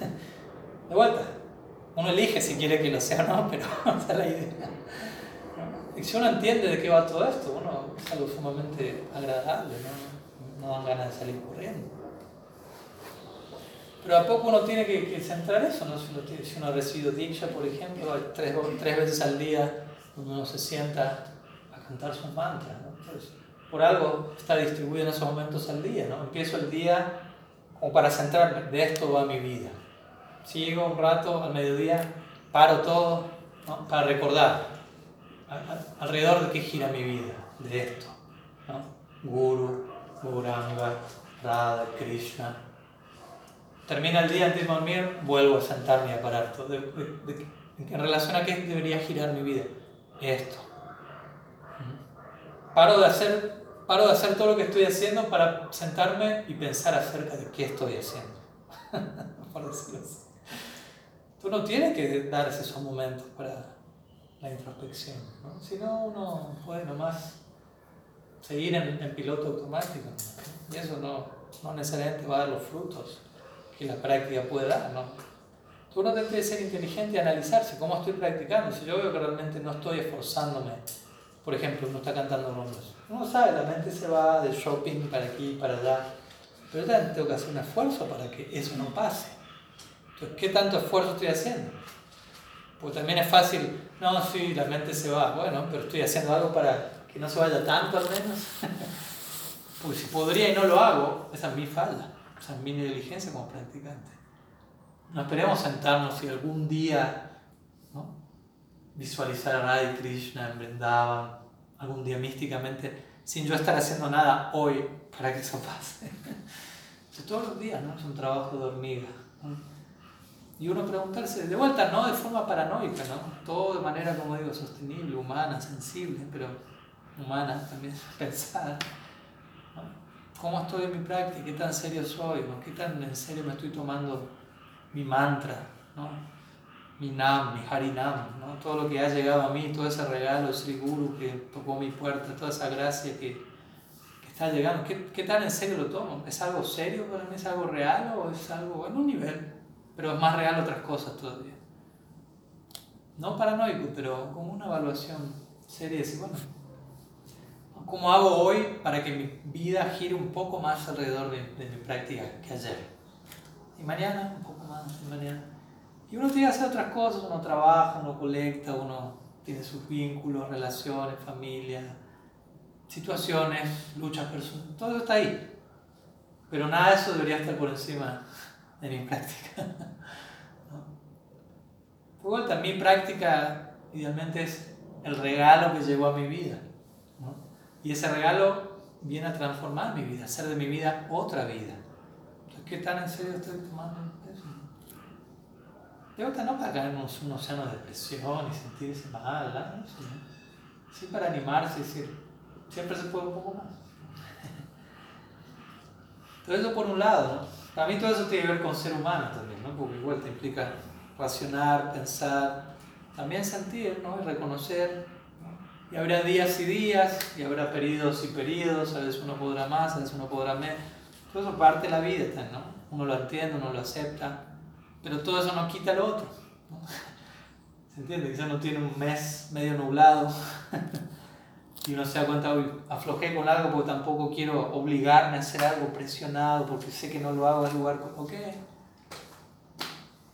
De vuelta, uno elige si quiere que lo sea o no, pero esa es la idea. Y si uno entiende de qué va todo esto, bueno, es algo sumamente agradable, ¿no? no dan ganas de salir corriendo. Pero a poco uno tiene que, centrar eso, ¿no? Si uno, si uno ha recibido dicha, por ejemplo, tres, tres veces al día uno se sienta a cantar sus mantras, ¿no? Entonces, por algo está distribuido en esos momentos al día, ¿no? Empiezo el día como para centrarme, de esto va mi vida. Si llego un rato al mediodía, paro todo ¿no? para recordar alrededor de qué gira mi vida, de esto. ¿no? Guru, Gauranga, Radha, Krishna. Termina el día antes de dormir, vuelvo a sentarme y a parar todo. en relación a qué debería girar mi vida, esto. Paro de hacer paro de hacer todo lo que estoy haciendo para sentarme y pensar acerca de qué estoy haciendo. Por decirlo así. Tú no tienes que darse esos momentos para la introspección, ¿no? si no uno puede nomás seguir en, piloto automático y eso no, no, necesariamente va a dar los frutos que la práctica puede dar. ¿no? Tú no tienes que ser inteligente y analizarse cómo estoy practicando. Si yo veo que realmente no estoy esforzándome, por ejemplo, uno está cantando rondas, uno sabe, la mente se va de shopping para aquí, para allá, pero yo tengo que hacer un esfuerzo para que eso no pase. Entonces, ¿qué tanto esfuerzo estoy haciendo? Porque también es fácil, no, sí, la mente se va, bueno, pero estoy haciendo algo para que no se vaya tanto al menos. Porque si podría y no lo hago, esa es mi falda, esa es mi negligencia como practicante. No esperemos sentarnos y algún día ¿no? visualizar a Radha Krishna en Vrindavan, algún día místicamente, sin yo estar haciendo nada hoy para que eso pase. todos los días ¿no? es un trabajo de hormiga. Y uno preguntarse, de vuelta, no de forma paranoica, ¿no? Todo de manera, como digo, sostenible, humana, sensible, pero humana también, pensar. ¿Cómo estoy en mi práctica? ¿Qué tan serio soy? ¿Qué tan en serio me estoy tomando mi mantra? ¿no? Mi nam, mi harinam, ¿no? todo lo que ha llegado a mí, todo ese regalo, Sri Guru que tocó mi puerta, toda esa gracia que, que está llegando. ¿Qué, ¿Qué, tan en serio lo tomo? ¿Es algo serio para mí? ¿Es algo real o es algo en un nivel? pero es más real otras cosas todavía. No paranoico, pero como una evaluación seria, bueno, ¿cómo hago hoy para que mi vida gire un poco más alrededor de, mi práctica que ayer? Y mañana, un poco más, y mañana. Y uno tiene que hacer otras cosas, uno trabaja, uno colecta, uno tiene sus vínculos, relaciones, familia, situaciones, luchas personales, todo eso está ahí. Pero nada de eso debería estar por encima de mi práctica. ¿no? vuelta, mi práctica idealmente es el regalo que llegó a mi vida. ¿No? Y ese regalo viene a transformar mi vida, hacer de mi vida otra vida. Entonces, ¿qué tan en serio estoy tomando eso? De vuelta no para caer en un, océano de depresión y sentirse mal, ¿no? Sí, para animarse y decir, siempre se puede un poco más. Todo eso por un lado, ¿no? Para mí todo eso tiene que ver con ser humano también, ¿no? Porque igual te implica racionar, pensar, también sentir, ¿no? Y reconocer. Y habrá días y días, y habrá periodos y periodos, a veces uno podrá más, a veces uno podrá menos. Todo eso parte de la vida, ¿no? Uno lo entiende, uno lo acepta, pero todo eso no quita lo otro. ¿no? ¿Se entiende? Quizás uno tiene un mes medio nublado y uno se da cuenta, hoy aflojé con algo porque tampoco quiero obligarme a hacer algo presionado porque sé que no lo hago en lugar como que.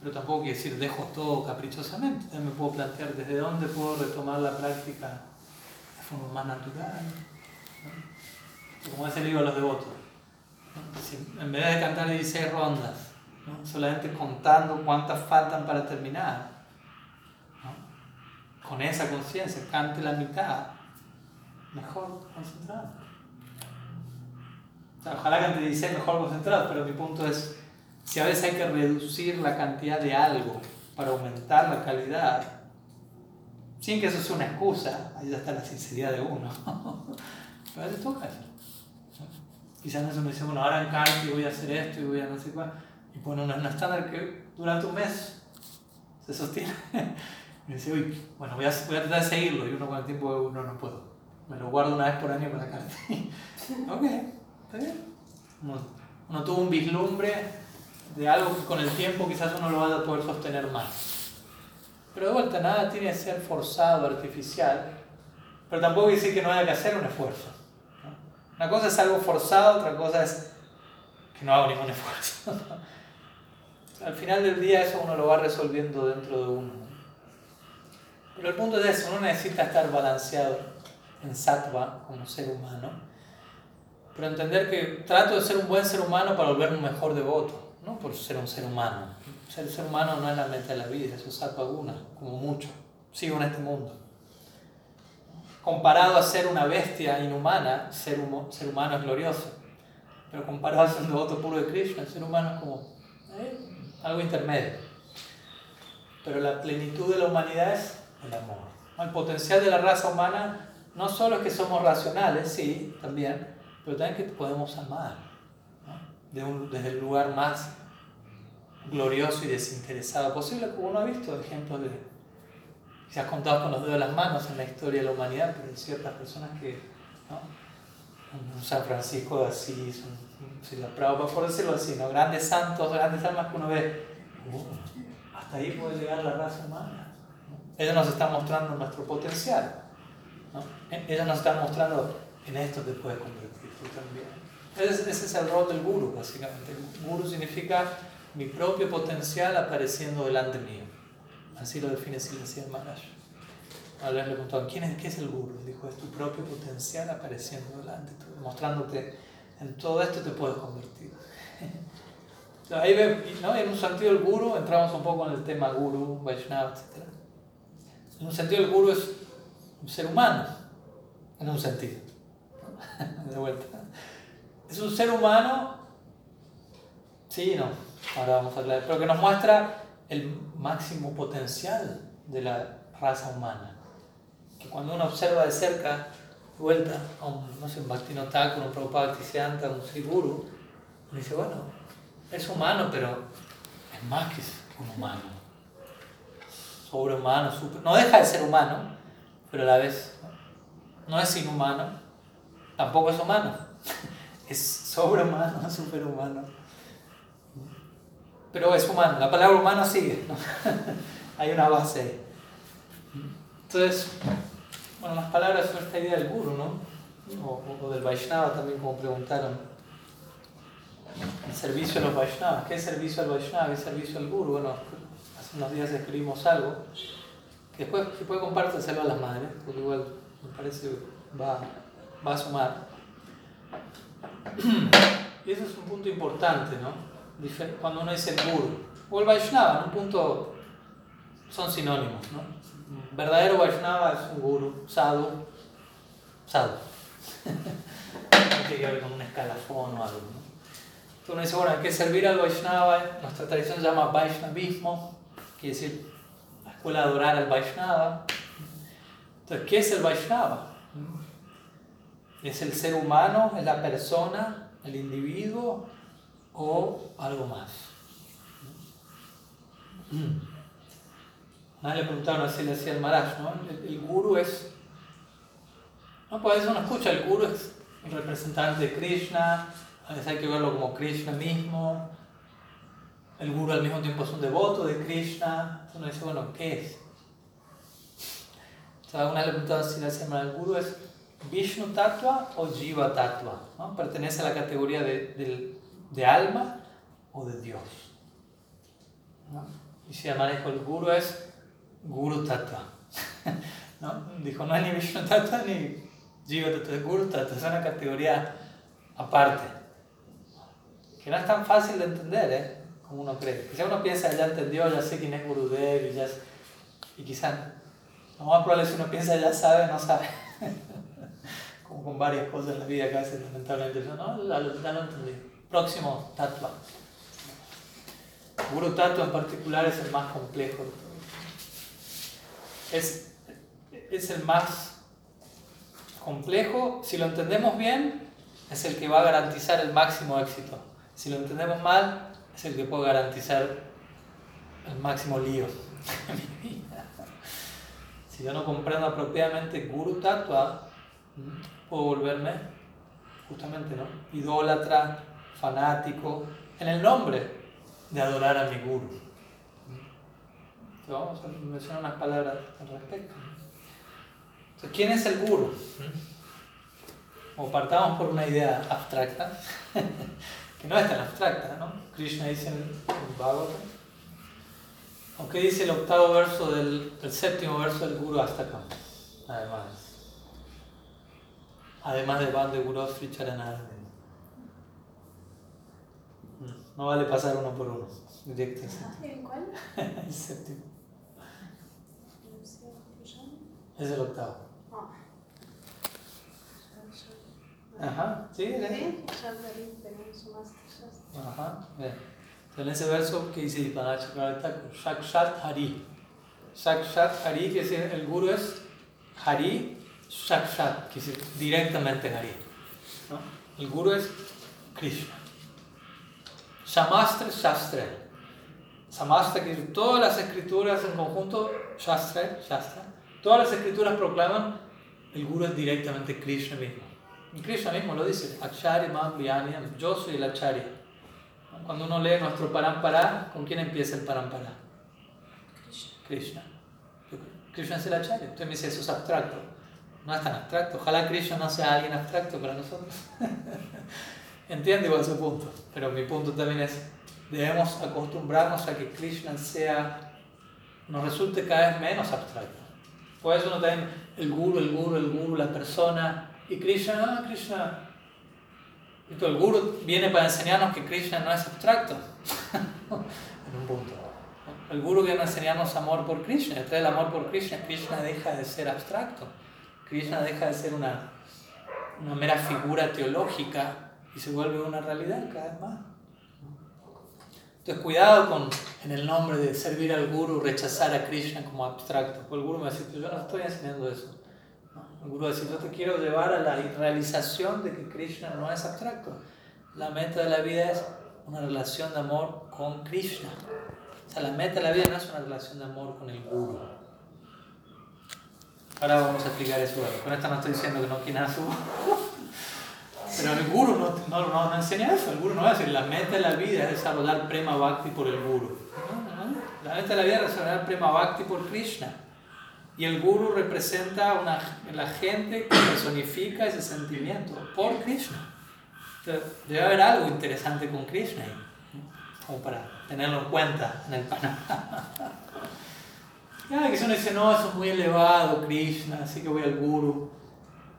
Pero tampoco quiere decir dejo todo caprichosamente. También me puedo plantear desde dónde puedo retomar la práctica forma más natural. ¿no? Como es el libro de los devotos. ¿no? Si en vez de cantar 16 rondas, solamente contando cuántas faltan para terminar, con esa conciencia, cante la mitad mejor concentrado. O sea, ojalá que te dice mejor concentrado, pero mi punto es, si a veces hay que reducir la cantidad de algo para aumentar la calidad, sin que eso sea una excusa, ahí ya está la sinceridad de uno. pero veces toca eso. Quizás no se me dice, bueno, ahora en Karti voy a hacer esto y voy a no sé cuál. Y pone un estándar que durante un mes se sostiene. y dice, uy, bueno, voy a, voy a tratar de seguirlo. Y uno con el tiempo, uno no puedo me lo guardo una vez por año para carta. ok, está bien. Uno, tuvo un vislumbre de algo que con el tiempo quizás uno lo va a poder sostener más. Pero de vuelta, nada tiene que ser forzado, artificial, pero tampoco decir que no haya que hacer un esfuerzo. Una cosa es algo forzado, otra cosa es que no hago ningún esfuerzo. Al final del día eso uno lo va resolviendo dentro de uno. Pero el punto es eso, uno necesita estar balanceado en sattva como ser humano, pero entender que trato de ser un buen ser humano para volverme un mejor devoto, no por ser un ser humano. Ser ser humano no es la meta de la vida, eso es sattva guna, como mucho. Sigo en este mundo. Comparado a ser una bestia inhumana, ser, ser humano es glorioso. Pero comparado a ser un devoto puro de Krishna, el ser humano es como eh, algo intermedio. Pero la plenitud de la humanidad es el amor. El potencial de la raza humana no solo es que somos racionales, sí, también, pero también que podemos amar, desde el lugar más glorioso y desinteresado posible, como uno ha visto ejemplos de, se ha contado con los dedos de las manos en la historia de la humanidad, pero hay ciertas personas que, ¿no? un San Francisco de Asís, un, la Prabhupada, por decirlo así, ¿no? grandes santos, grandes almas que uno ve, uh, hasta ahí puede llegar la raza humana. Ellos nos están mostrando nuestro potencial. ¿no? Ellos nos están mostrando, en esto te puedes convertir tú también. Ese, es el rol del guru, básicamente. Guru significa mi propio potencial apareciendo delante mío. Así lo define Siddhartha Maharaj. A le preguntó, ¿quién es, ¿qué es el guru? Dijo, es tu propio potencial apareciendo delante, mostrándote, en todo esto te puedes convertir. Ahí ve, ¿no? En un sentido el guru, entramos un poco en el tema guru, Vaishnava, etc. En un sentido el guru es un ser humano, en un sentido. De vuelta. Es un ser humano, sí no, ahora vamos a hablar, pero que nos muestra el máximo potencial de la raza humana. Que cuando uno observa de cerca, de vuelta, a un, no sé, un Bhaktino Thakur, un Prabhupada un Siguru, uno dice, bueno, es humano, pero es más que un humano. Sobrehumano, super, no deja de ser humano, pero a la vez no es inhumano, tampoco es humano, es sobrehumano, superhumano. Pero es humano, la palabra humano sigue, hay una base ahí. Entonces, bueno, las palabras son esta idea del guru, ¿no? O, del Vaishnava también, como preguntaron. El servicio a los Vaishnavas. ¿Qué es servicio al Vaishnava? ¿Qué es servicio al guru? Bueno, hace unos días escribimos algo Después, si puede compárteselo a las madres, porque igual me parece va, va a sumar. Y eso es un punto importante, ¿no? Cuando uno dice guru o el Vaishnava, en un punto son sinónimos, ¿no? Verdadero Vaishnava es un guru, sadhu, sadhu. no tiene que ver con un escalafón o algo, ¿no? Entonces uno dice, bueno, hay que servir al Vaishnava, nuestra tradición se llama Vaishnavismo, quiere decir escuela adorar al Vaishnava. Entonces, ¿qué es el Vaishnava? Es el ser humano, es la persona, el individuo o algo más. Una vez le preguntaron así, le decía el Maharaj, ¿no? El, el guru es... No, pues eso uno escucha, el guru es el representante de Krishna, a veces hay que verlo como Krishna mismo, el guru al mismo tiempo es un devoto de Krishna, uno dice, bueno, ¿qué es? O una vez le preguntaron si le decía, el guru es Vishnu Tattva o Jiva Tattva. Pertenece a la categoría de, de, de alma o de Dios. ¿no? Y si dijo, el guru es Guru Tattva. ¿no? Dijo, no es ni Vishnu Tattva ni Jiva Tattva, es Guru Tattva, es una categoría aparte. Que no es tan fácil de entender, ¿eh? Como uno cree. Quizá uno piensa, ya entendió, ya sé quién es Gurudev y ya... Y quizá, lo más probable si uno piensa, ya sabe, no sabe. Como con varias cosas en la vida que lamentablemente no, ya lo entendí. Próximo, Tattva. Guru Tattva en particular es el más complejo de. Es, es el más complejo, si lo entendemos bien, es el que va a garantizar el máximo éxito. Si lo entendemos mal, es el que puede garantizar el máximo lío en mi vida. Si yo no comprendo apropiadamente Guru Tattva, puedo volverme justamente, ¿no? Idólatra, fanático, en el nombre de adorar a mi Guru. Vamos a mencionar unas palabras al respecto. ¿quién es el Guru? O partamos por una idea abstracta, que no es tan abstracta, ¿no? Krishna dice en el. Aunque dice el octavo verso del, el séptimo verso del Guru hasta acá, además. Además de Bande Guru Sri Charanarvin. No vale pasar uno por uno. Directo. ¿En cuál? el séptimo. Es el octavo. Ajá, sí, ¿sí? Ajá, bien. Entonces en ese verso que dice Shakshat Hari. Shakshat Hari, que decir el guru es Hari, Shakshat, que decir directamente Hari. ¿no? El guru es Krishna. Shamastra, Shastra. Samastra, que todas las escrituras en conjunto, Shastra, Shastra. Todas las escrituras proclaman el guru es directamente Krishna mismo. Krishna mismo lo dice, Akshari Mam yo soy el Acharya. Cuando uno lee nuestro Parampara, ¿con quién empieza el Parampara? Krishna. Krishna es el Acharya. Usted me dice, eso es abstracto. No es tan abstracto. Ojalá Krishna no sea alguien abstracto para nosotros. Entiende igual su punto. Pero mi punto también es, debemos acostumbrarnos a que Krishna sea, nos resulte cada vez menos abstracto. Por eso uno también, el guru, el guru, el guru, la persona, y Krishna, ah, Krishna. el guru viene para enseñarnos que Krishna no es abstracto. en un punto. El guru viene a enseñarnos amor por Krishna. Detrás del amor por Krishna, Krishna deja de ser abstracto. Krishna deja de ser una, una mera figura teológica y se vuelve una realidad cada vez más. Entonces, cuidado con, en el nombre de servir al guru, rechazar a Krishna como abstracto. Porque el guru me decir, yo no estoy enseñando eso. El guru dice, yo te quiero llevar a la realización de que Krishna no es abstracto. La meta de la vida es una relación de amor con Krishna. O sea, la meta de la vida no es una relación de amor con el guru. Ahora vamos a explicar eso. Con esto no estoy diciendo que no quiera su... Pero el guru no, no, no, enseña eso. El guru no va a decir, la meta de la vida es desarrollar prema bhakti por el guru. La meta de la vida es desarrollar prema bhakti por Krishna. Y el guru representa una, la gente que personifica ese sentimiento por Krishna. debe haber algo interesante con Krishna, como para tenerlo en cuenta en el panorama. Que si uno dice, no, eso es muy elevado, Krishna, así que voy al guru,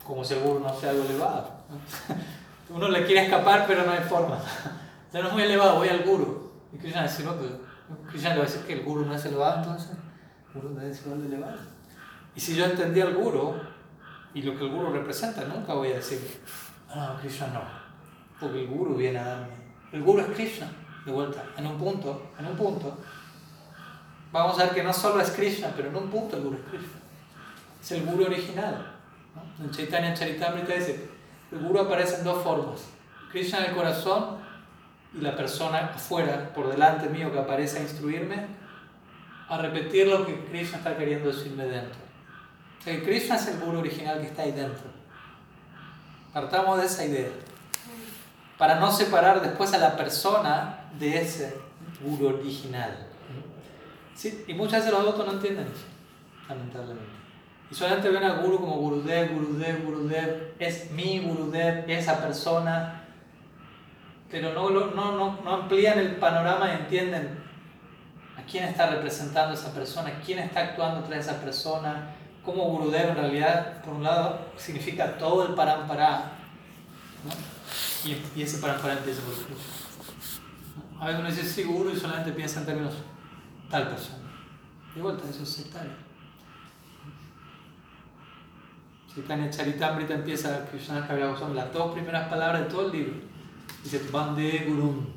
como si el guru no sea algo elevado. Uno le quiere escapar, pero no hay forma. Ya no es muy elevado, voy al guru. Y Krishna dice, no, Krishna le va a decir que el guru no es elevado, entonces el guru debe ser elevado. Y si yo entendí al guru y lo que el guru representa, nunca voy a decir, ah, no, Krishna no. Porque el guru viene a darme. El guru es Krishna, de vuelta, en un punto, en un punto. Vamos a ver que no solo es Krishna, pero en un punto el guru es Krishna. Es el guru original. ¿no? En Chaitanya Charitamrita dice, el guru aparece en dos formas. Krishna en el corazón y la persona afuera, por delante mío, que aparece a instruirme, a repetir lo que Krishna está queriendo decirme dentro. O sea, Krishna es el guru original que está ahí dentro. Partamos de esa idea. Para no separar después a la persona de ese guru original. ¿Sí? Y muchas veces los adultos no entienden eso, lamentablemente. Y solamente ven al guru como Gurudev, Gurudev, Gurudev, es mi Gurudev, esa persona, pero no, no, no, no amplían el panorama y entienden a quién está representando esa persona, quién está actuando tras esa persona, cómo Gurudev en realidad, por un lado, significa todo el parampara, ¿no? y, ese parampara empieza por Krishna. A veces uno dice sí, Guru y solamente piensa en términos tal persona. De vuelta, eso es sectario. Chaitanya Charitamrita empieza Krishna son las dos primeras palabras de todo el libro. Dice Bande Gurum.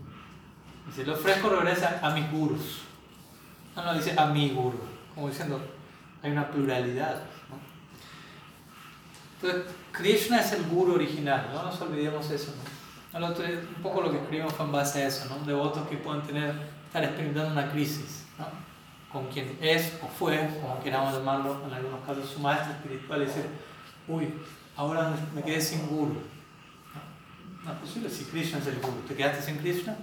Dice, le ofrezco regresa a mis gurus. No, no, dice a mi guru. Como diciendo, hay una pluralidad. Entonces, Krishna es el guru original, no nos olvidemos eso. ¿no? un poco lo que escribimos fue en base a eso, ¿no? devotos que pueden tener, estar experimentando una crisis ¿no? con quien es o fue, como queramos llamarlo, en algunos casos su maestro espiritual, y decir, uy, ahora me quedé sin guru. No, es posible si Krishna es el guru. ¿Te quedaste sin Krishna?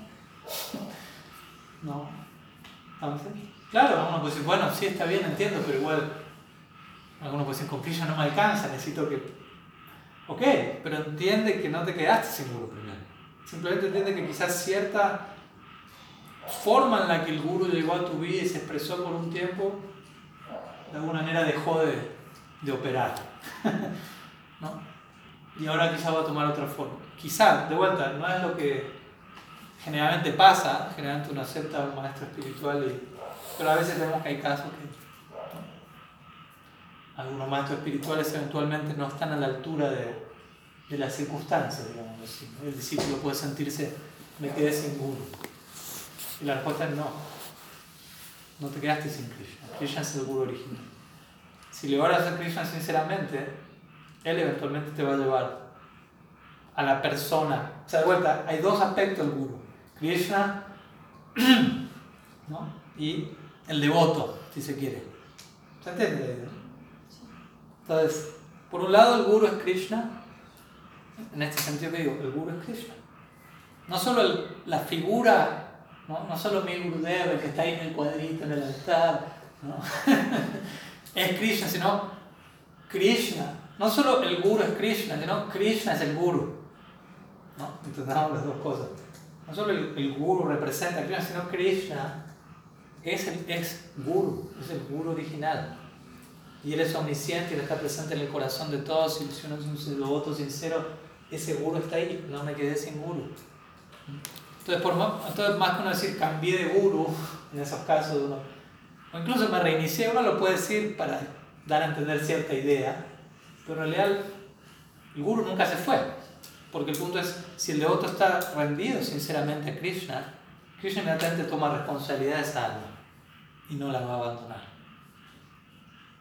No. Claro, algunos puede decir, bueno, sí está bien, entiendo, pero igual, algunos pueden decir, con Krishna no me alcanza, necesito que... Ok, pero entiende que no te quedaste sin guru primero. Simplemente entiende que quizás cierta forma en la que el guru llegó a tu vida y se expresó por un tiempo, de alguna manera dejó de, de operar. ¿no? Y ahora quizá va a tomar otra forma. Quizá, de vuelta, no es lo que generalmente pasa, generalmente uno acepta a un maestro espiritual, pero a veces vemos que hay casos que algunos maestros espirituales eventualmente no están a la altura de, de las circunstancias, digamos así. El discípulo puede sentirse, me quedé sin guru. Y la respuesta es no. No te quedaste sin Krishna. Krishna es el guru original. Si le oras a Krishna sinceramente, Él eventualmente te va a llevar a la persona. O sea, de vuelta, hay dos aspectos del guru. Krishna ¿no? y el devoto, si se quiere. ¿Se entiende? Entonces, por un lado el guru es Krishna, en este sentido que digo, el guru es Krishna. No solo la figura, no, no solo mi Gurudev, el que está ahí en el cuadrito, en el altar, ¿no? es Krishna, sino Krishna. No solo el guru es Krishna, sino Krishna es el guru. ¿No? Entendamos las dos cosas. No solo el, guru representa a Krishna, sino Krishna es el ex guru, es el guru original. Y él es omnisciente él está presente en el corazón de todos. Y si uno es un devoto sincero, ese guru está ahí, no me quedé sin guru. Entonces, por más, entonces más que uno decir cambié de guru, en esos casos uno o incluso me reinicié, uno lo puede decir para dar a entender cierta idea, pero en realidad el guru nunca se fue, porque el punto es, si el devoto está rendido sinceramente a Krishna, Krishna inmediatamente toma responsabilidad de esa alma y no la va a abandonar.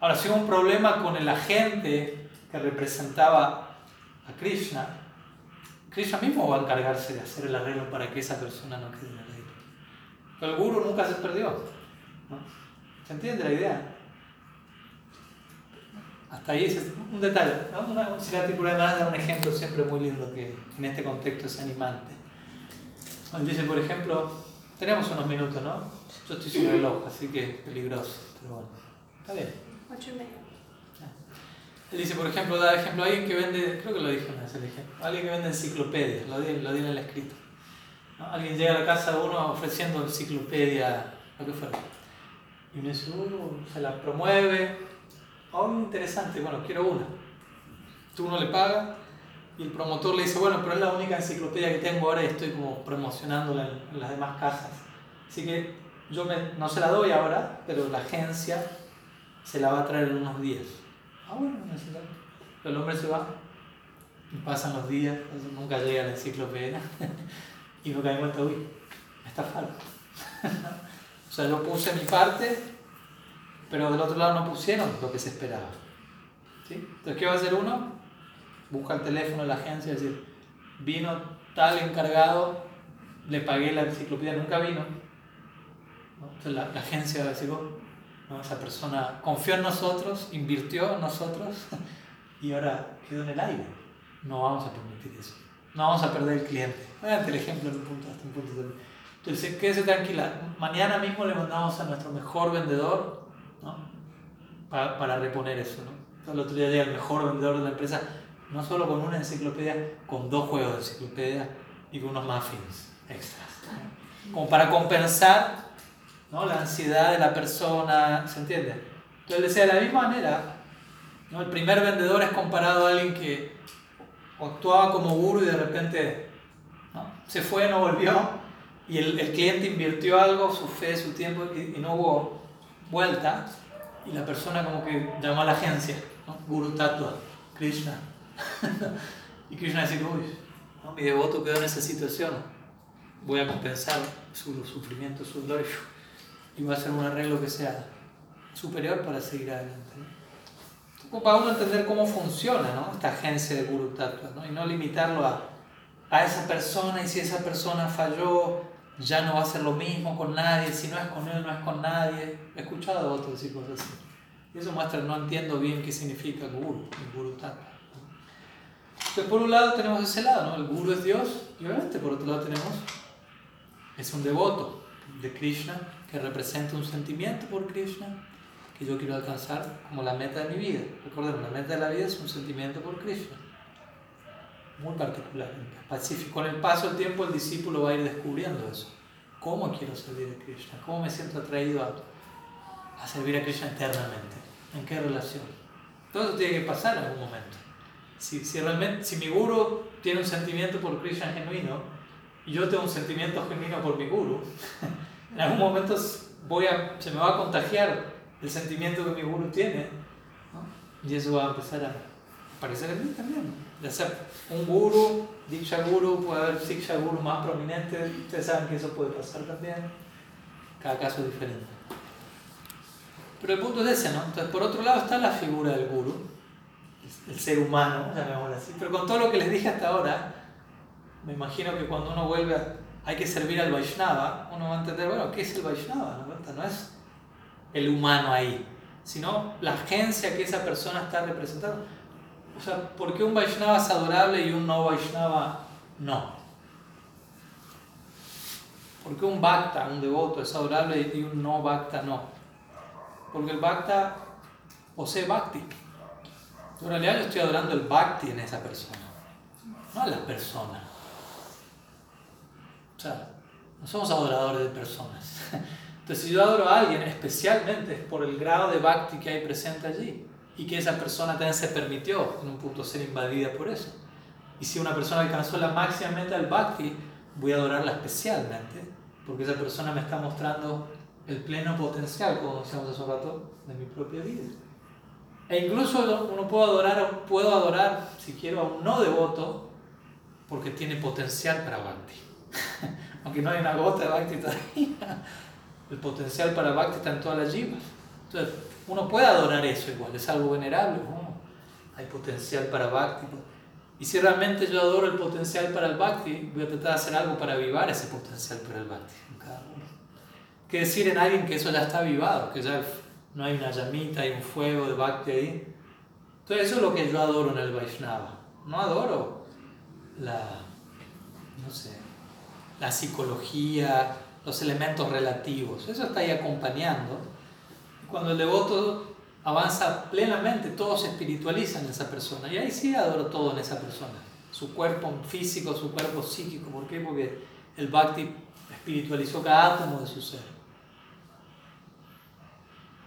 Ahora, si hubo un problema con el agente que representaba a Krishna, Krishna mismo va a encargarse de hacer el arreglo para que esa persona no quede en el Pero el guru nunca se perdió. ¿no? ¿Se entiende la idea? Hasta ahí es un detalle. ¿no? Una, un da un ejemplo siempre muy lindo que en este contexto es animante. dice, por ejemplo, tenemos unos minutos, ¿no? Yo estoy sin reloj, así que es peligroso, pero bueno, está bien. Ocho y medio. Él dice, por ejemplo, da ejemplo a alguien que vende, creo que lo dije una vez el ejemplo, alguien que vende enciclopedias, lo di, lo di en el escrito. Alguien llega a la casa de uno ofreciendo enciclopedia, lo que fuera y uno dice, se la promueve. Oh, interesante, bueno, quiero una. Tú uno le paga y el promotor le dice, bueno, pero es la única enciclopedia que tengo ahora y estoy como promocionándola en, las demás casas. Así que yo me, no se la doy ahora, pero la agencia se la va a traer en unos días. Ah, bueno, Pero el hombre se va y pasan los días, nunca llega la enciclopedia y no cae en cuenta, uy, está falso. Sea, yo puse mi parte, pero del otro lado no pusieron lo que se esperaba. ¿Sí? Entonces, ¿qué va a hacer uno? Busca el teléfono de la agencia y decir, vino tal encargado le pagué la enciclopedia, nunca vino. Entonces la, agencia va a decir, oh, no, esa persona confió en nosotros, invirtió en nosotros y ahora quedó en el aire. No vamos a permitir eso. No vamos a perder el cliente. Vean el ejemplo en un punto, hasta un punto. Entonces, quédese tranquila. Mañana mismo le mandamos a nuestro mejor vendedor ¿no? para, para reponer eso. ¿no? El otro día llega el mejor vendedor de la empresa, no solo con una enciclopedia, con dos juegos de enciclopedia y con unos muffins extras. Como para compensar ¿no? la ansiedad de la persona, ¿se entiende? Entonces, decía, de la misma manera, ¿no? el primer vendedor es comparado a alguien que actuaba como guru y de repente ¿no? se fue, no volvió, y el, el, cliente invirtió algo, su fe, su tiempo, y, no hubo vuelta, y la persona como que llamó a la agencia, ¿no? Guru Tattva, Krishna. y Krishna dice, uy, ¿no? mi devoto quedó en esa situación, voy a compensar su sufrimiento, su dolor, y voy a hacer un arreglo que sea superior para seguir adelante. ¿no? Para uno entender cómo funciona ¿no? esta agencia de Guru Tattva, ¿no? y no limitarlo a, a esa persona, y si esa persona falló, ya no va a ser lo mismo con nadie, si no es con él, no es con nadie. He escuchado a otros decir cosas así. Eso muestra no entiendo bien qué significa guru, el guru tattva. Entonces, por un lado tenemos ese lado, ¿no? El guru es Dios, y obviamente por otro lado tenemos, es un devoto de Krishna que representa un sentimiento por Krishna que yo quiero alcanzar como la meta de mi vida. Recordemos, la meta de la vida es un sentimiento por Krishna muy particular. Con el paso del tiempo el discípulo va a ir descubriendo eso. ¿Cómo quiero servir a Krishna? ¿Cómo me siento atraído a, a servir a Krishna eternamente? ¿En qué relación? Todo eso tiene que pasar en algún momento. Si, si, realmente, si mi guru tiene un sentimiento por Krishna genuino y yo tengo un sentimiento genuino por mi guru, en algún momento voy a, se me va a contagiar el sentimiento que mi guru tiene y eso va a empezar a aparecer en mí también ya sea un guru, diksha guru, puede haber siksha guru más prominente, ustedes saben que eso puede pasar también, cada caso es diferente. Pero el punto es ese, ¿no? Entonces, por otro lado está la figura del guru, el ser humano, llamémoslo así, pero con todo lo que les dije hasta ahora, me imagino que cuando uno vuelve a, hay que servir al Vaishnava, uno va a entender, bueno, ¿qué es el Vaishnava? ¿no? no es el humano ahí, sino la agencia que esa persona está representando. O sea, ¿por qué un Vaishnava es adorable y un no Vaishnava no? ¿Por qué un Bhakta, un devoto, es adorable y un no Bhakta no? Porque el Bhakta posee Bhakti. En realidad yo estoy adorando el Bhakti en esa persona, no a la persona. O sea, no somos adoradores de personas. Entonces, si yo adoro a alguien, especialmente es por el grado de Bhakti que hay presente allí y que esa persona también se permitió en un punto ser invadida por eso. Y si una persona alcanzó la máxima meta del bhakti, voy a adorarla especialmente, porque esa persona me está mostrando el pleno potencial, como decíamos hace un rato, de mi propia vida. E incluso uno puede adorar, puedo adorar, si quiero, a un no devoto, porque tiene potencial para bhakti. Aunque no hay una gota de bhakti todavía, el potencial para bhakti está en todas las jivas. Entonces, uno puede adorar eso igual, es algo venerable, hay potencial para Bhakti. Y si realmente yo adoro el potencial para el Bhakti, voy a tratar de hacer algo para avivar ese potencial para el Bhakti. ¿Qué decir en alguien que eso ya está avivado, que ya no hay una llamita, hay un fuego de Bhakti ahí? Entonces eso es lo que yo adoro en el Vaishnava. No adoro la, no sé, la psicología, los elementos relativos. Eso está ahí acompañando cuando el devoto avanza plenamente, todo se espiritualiza en esa persona. Y ahí sí adoro todo en esa persona. Su cuerpo físico, su cuerpo psíquico. ¿Por qué? Porque el bhakti espiritualizó cada átomo de su ser.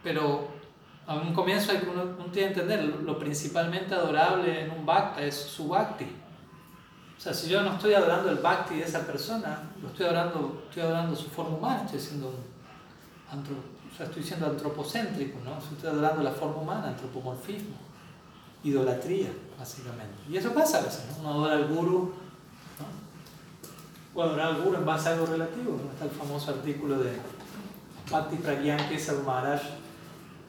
Pero a un comienzo hay que uno, tiene que entender, lo principalmente adorable en un bhakti es su bhakti. O sea, si yo no estoy adorando el bhakti de esa persona, lo estoy adorando, estoy adorando su forma humana, estoy siendo un estoy siendo antropocéntrico, ¿no? Estoy adorando la forma humana, antropomorfismo, idolatría, básicamente. Y eso pasa a veces, ¿no? Uno adora al guru, ¿no? O adorar al guru en base a algo relativo, ¿no? Está el famoso artículo de Patti Pragyan Kesar Maharaj,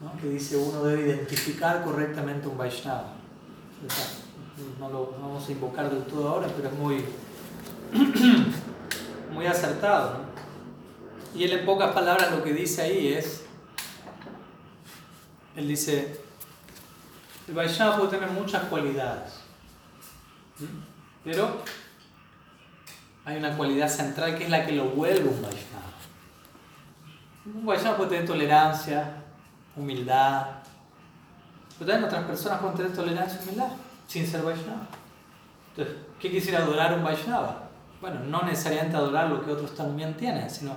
¿no? que dice uno debe identificar correctamente un Vaishnava. No lo vamos a invocar del todo ahora, pero es muy, muy acertado. ¿no? Y él en pocas palabras lo que dice ahí es, él dice, el Vaishnava puede tener muchas cualidades, pero hay una cualidad central que es la que lo vuelve un Vaishnava. Un Vaishnava puede tener tolerancia, humildad, pero también otras personas pueden tener tolerancia y humildad sin ser Vaishnava. Entonces, ¿qué quisiera adorar un Vaishnava? Bueno, no necesariamente adorar lo que otros también tienen, sino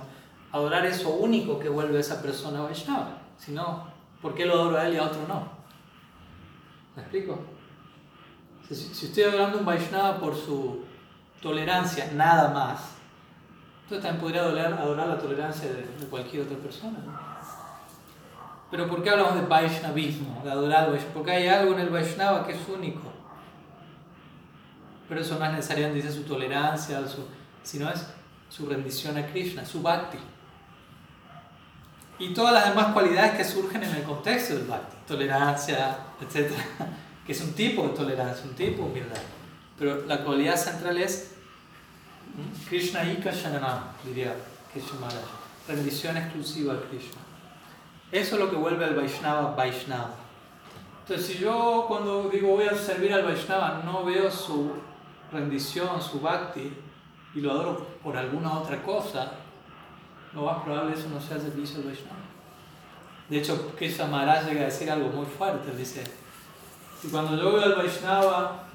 adorar eso único que vuelve a esa persona Vaishnava. Sino, ¿por qué lo adoro a él y a otro no? ¿Me explico? Si, si estoy adorando un Vaishnava por su tolerancia, nada más, entonces también podría adorar, adorar la tolerancia de, de cualquier otra persona. Pero ¿por qué hablamos de Vaishnavismo, de adorar Vaishnava? Porque hay algo en el Vaishnava que es único. Pero eso no es necesariamente dice su tolerancia, sino es su rendición a Krishna, su bhakti. Y todas las demás cualidades que surgen en el contexto del bhakti, tolerancia, etc. Que es un tipo de tolerancia, un tipo de humildad. Pero la cualidad central es Krishna Ika Shananam, diría Krishna Maharaj. Rendición exclusiva a Krishna. Eso es lo que vuelve al Vaishnava Vaishnava. Entonces, si yo cuando digo voy a servir al Vaishnava no veo su rendición, su bhakti, y lo adoro por alguna otra cosa, lo más probable es eso no sea servicio al Vaishnava. De hecho, Krishna Maharaj llega a decir algo muy fuerte. Dice, si cuando yo veo al Vaishnava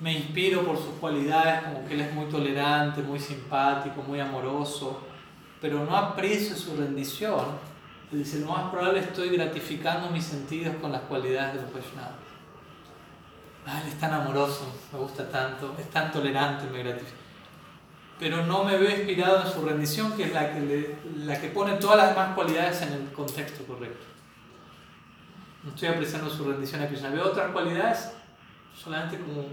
me inspiro por sus cualidades, como que él es muy tolerante, muy simpático, muy amoroso, pero no aprecio su rendición, él dice, lo más probable estoy gratificando mis sentidos con las cualidades de los Vaishnavas. Ah, él es tan amoroso, me gusta tanto, es tan tolerante, me gratifica. Pero no me veo inspirado en su rendición, que es la que, la que pone todas las demás cualidades en el contexto correcto. No estoy apreciando su rendición a Krishna. Veo otras cualidades solamente como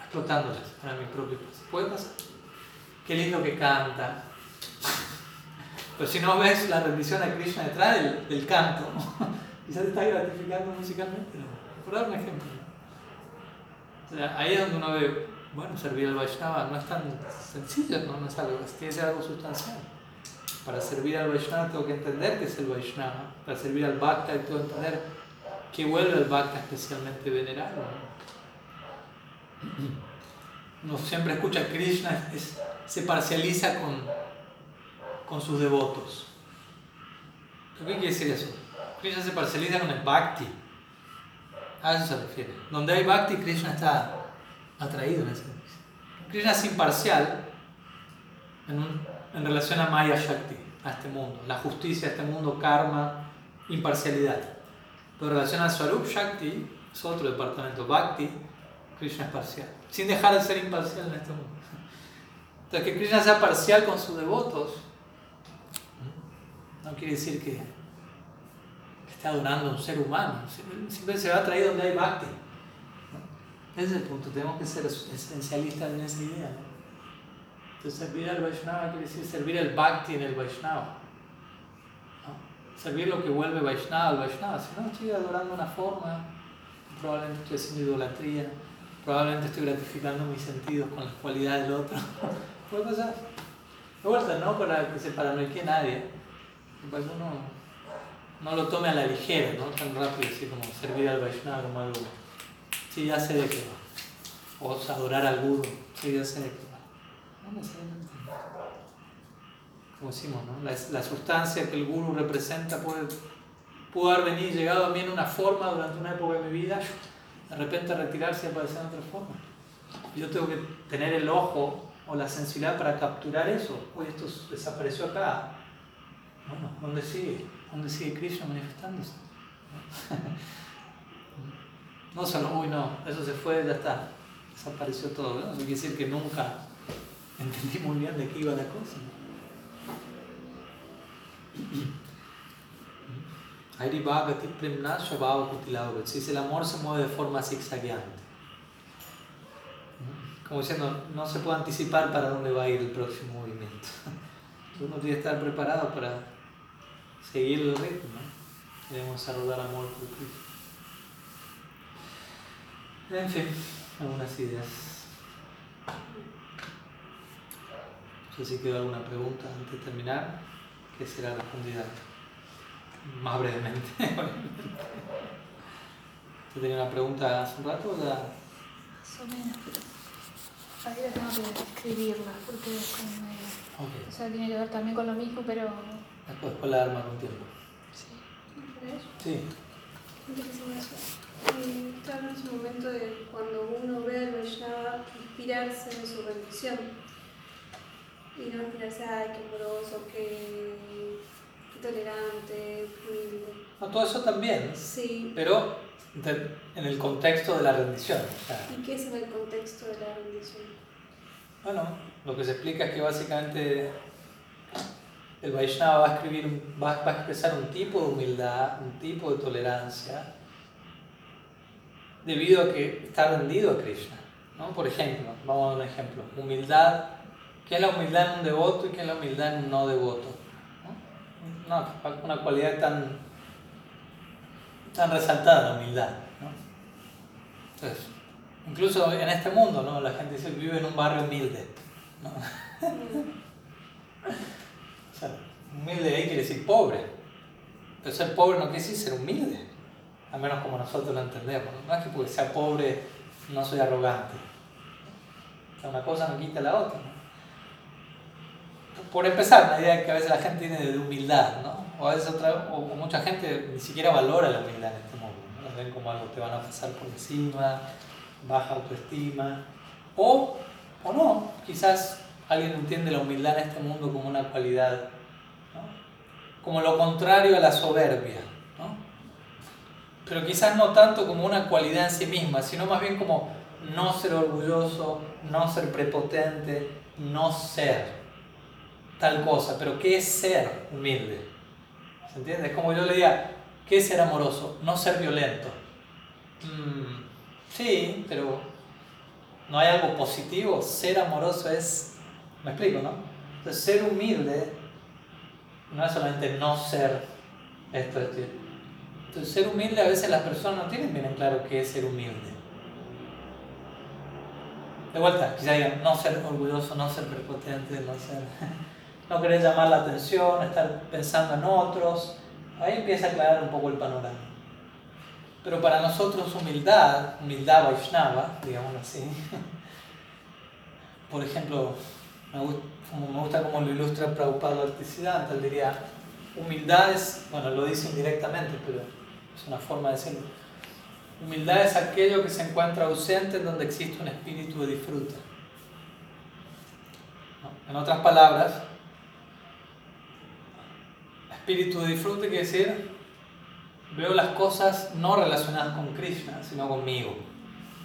explotándolas para mi propio placer. ¿Puede pasar? Qué lindo que canta. Pero si no ves la rendición a Krishna detrás del, canto, quizás te está gratificando musicalmente. ¿no? Por dar un ejemplo. O sea, ahí es donde uno ve, bueno, servir al Vaishnava no es tan sencillo, no, no es algo, tiene algo sustancial. Para servir al Vaishnava tengo que entender qué es el Vaishnava. Para servir al Bhakta tengo que entender qué vuelve al Bhakta especialmente venerado. Uno siempre escucha que Krishna se parcializa con, con sus devotos. ¿Qué quiere decir eso? Krishna se parcializa con el Bhakti. A eso se refiere. Donde hay Bhakti, Krishna está atraído en ese Krishna es imparcial en, un, en relación a Maya Shakti, a este mundo. La justicia, a este mundo, karma, imparcialidad. Pero en relación a Swarup Shakti, es otro departamento. Bhakti, Krishna es parcial. Sin dejar de ser imparcial en este mundo. Entonces, que Krishna sea parcial con sus devotos no quiere decir que, que esté adorando a un ser humano. Siempre se va a traer donde hay bhakti. Ese es el punto. Tenemos que ser esencialistas en esa idea. Entonces, servir al Vaishnava quiere decir servir el bhakti en el Vaishnava. Servir lo que vuelve Vaishnava al Vaishnava. Si no, estoy adorando una forma, probablemente estoy haciendo idolatría, probablemente estoy gratificando mis sentidos con las cualidades del otro. Puede pasar. De vuelta, no para que se paranoique nadie pues uno no lo tome a la ligera, ¿no? Tan rápido así como servir al Vaishnava como algo. Sí, ya sé de qué va. O adorar al Guru. Sí, ya sé de qué va. No necesariamente. Como decimos, ¿no? La, la, sustancia que el Guru representa puede, pudo haber venido, llegado a mí en una forma durante una época de mi vida, de repente retirarse y aparecer en otra forma. Yo tengo que tener el ojo o la sensibilidad para capturar eso. Oye, esto desapareció acá bueno, ¿dónde sigue? ¿Dónde sigue Krishna manifestándose? No solo, uy, no, eso se fue, ya está, desapareció todo. ¿no? Quiere decir que nunca entendí muy bien de qué iba la cosa. Si el amor se mueve de forma zigzagueante. Como diciendo, no se puede anticipar para dónde va a ir el próximo movimiento. Uno tiene que estar preparado para seguir el ritmo. Debemos saludar amor por Cristo. En fin, algunas ideas. No sé si quedó alguna pregunta antes de terminar, que será respondida más brevemente. ¿Tú tenías una pregunta hace un rato o ya? Más o menos, pero ahí tengo que escribirla porque es como medio- Ok. O sea, tiene que ver también con lo mismo, pero Después, después la arma con tiempo. sí. Sí. Y claro, en ese momento de cuando uno ve al Vaishnava inspirarse en su rendición y no inspirarse, ay, qué amoroso, qué, qué tolerante, humilde. No, todo eso también, Sí. pero de- en el contexto de la rendición. o sea, ¿Y qué es en el contexto de la rendición? Bueno, lo que se explica es que básicamente el Vaishnava va a, escribir, va, va a expresar un tipo de humildad, un tipo de tolerancia, debido a que está rendido a Krishna. ¿no? Por ejemplo, vamos a dar un ejemplo, humildad, ¿qué es la humildad en un devoto y qué es la humildad en un no devoto? ¿no? Una, cualidad tan, tan resaltada, la humildad. ¿no? Incluso en este mundo, ¿no? La gente dice vive en un barrio humilde. humilde ahí quiere decir pobre. Pero ser pobre no quiere decir ser humilde. Al menos como nosotros lo entendemos. No, es que porque sea pobre no soy arrogante. O sea, una cosa no quita la otra. ¿no? Por empezar, la idea que a veces la gente tiene de humildad, ¿no? O a veces otra, o, mucha gente ni siquiera valora la humildad en este mundo. ¿no? Ven como algo te van a pasar por encima, baja autoestima, o, o no, quizás alguien entiende la humildad en este mundo como una cualidad, ¿no? como lo contrario a la soberbia. Pero quizás no tanto como una cualidad en sí misma, sino más bien como no ser orgulloso, no ser prepotente, no ser tal cosa, pero ¿qué es ser humilde? ¿Se entiende? Es como yo le diga, ¿qué es ser amoroso? No ser violento. Mm, Sí, pero no hay algo positivo. Ser amoroso es, me explico, ¿no? Entonces, ser humilde no es solamente no ser esto, esto. Ser humilde a veces las personas no tienen bien en claro qué es ser humilde. De vuelta, quizá digan no ser orgulloso, no ser prepotente, no ser, no querer llamar la atención, estar pensando en otros. Ahí empieza a aclarar un poco el panorama. Pero para nosotros humildad, humildad Vaishnava, digamos así, por ejemplo, me gusta, como lo ilustra Prabhupada Bhaktisiddhanta, él diría, humildad es, bueno, lo dice indirectamente, pero es una forma de decirlo. Humildad es aquello que se encuentra ausente en donde existe un espíritu de disfrute. ¿No? En otras palabras, espíritu de disfrute quiere decir veo las cosas no relacionadas con Krishna, sino conmigo.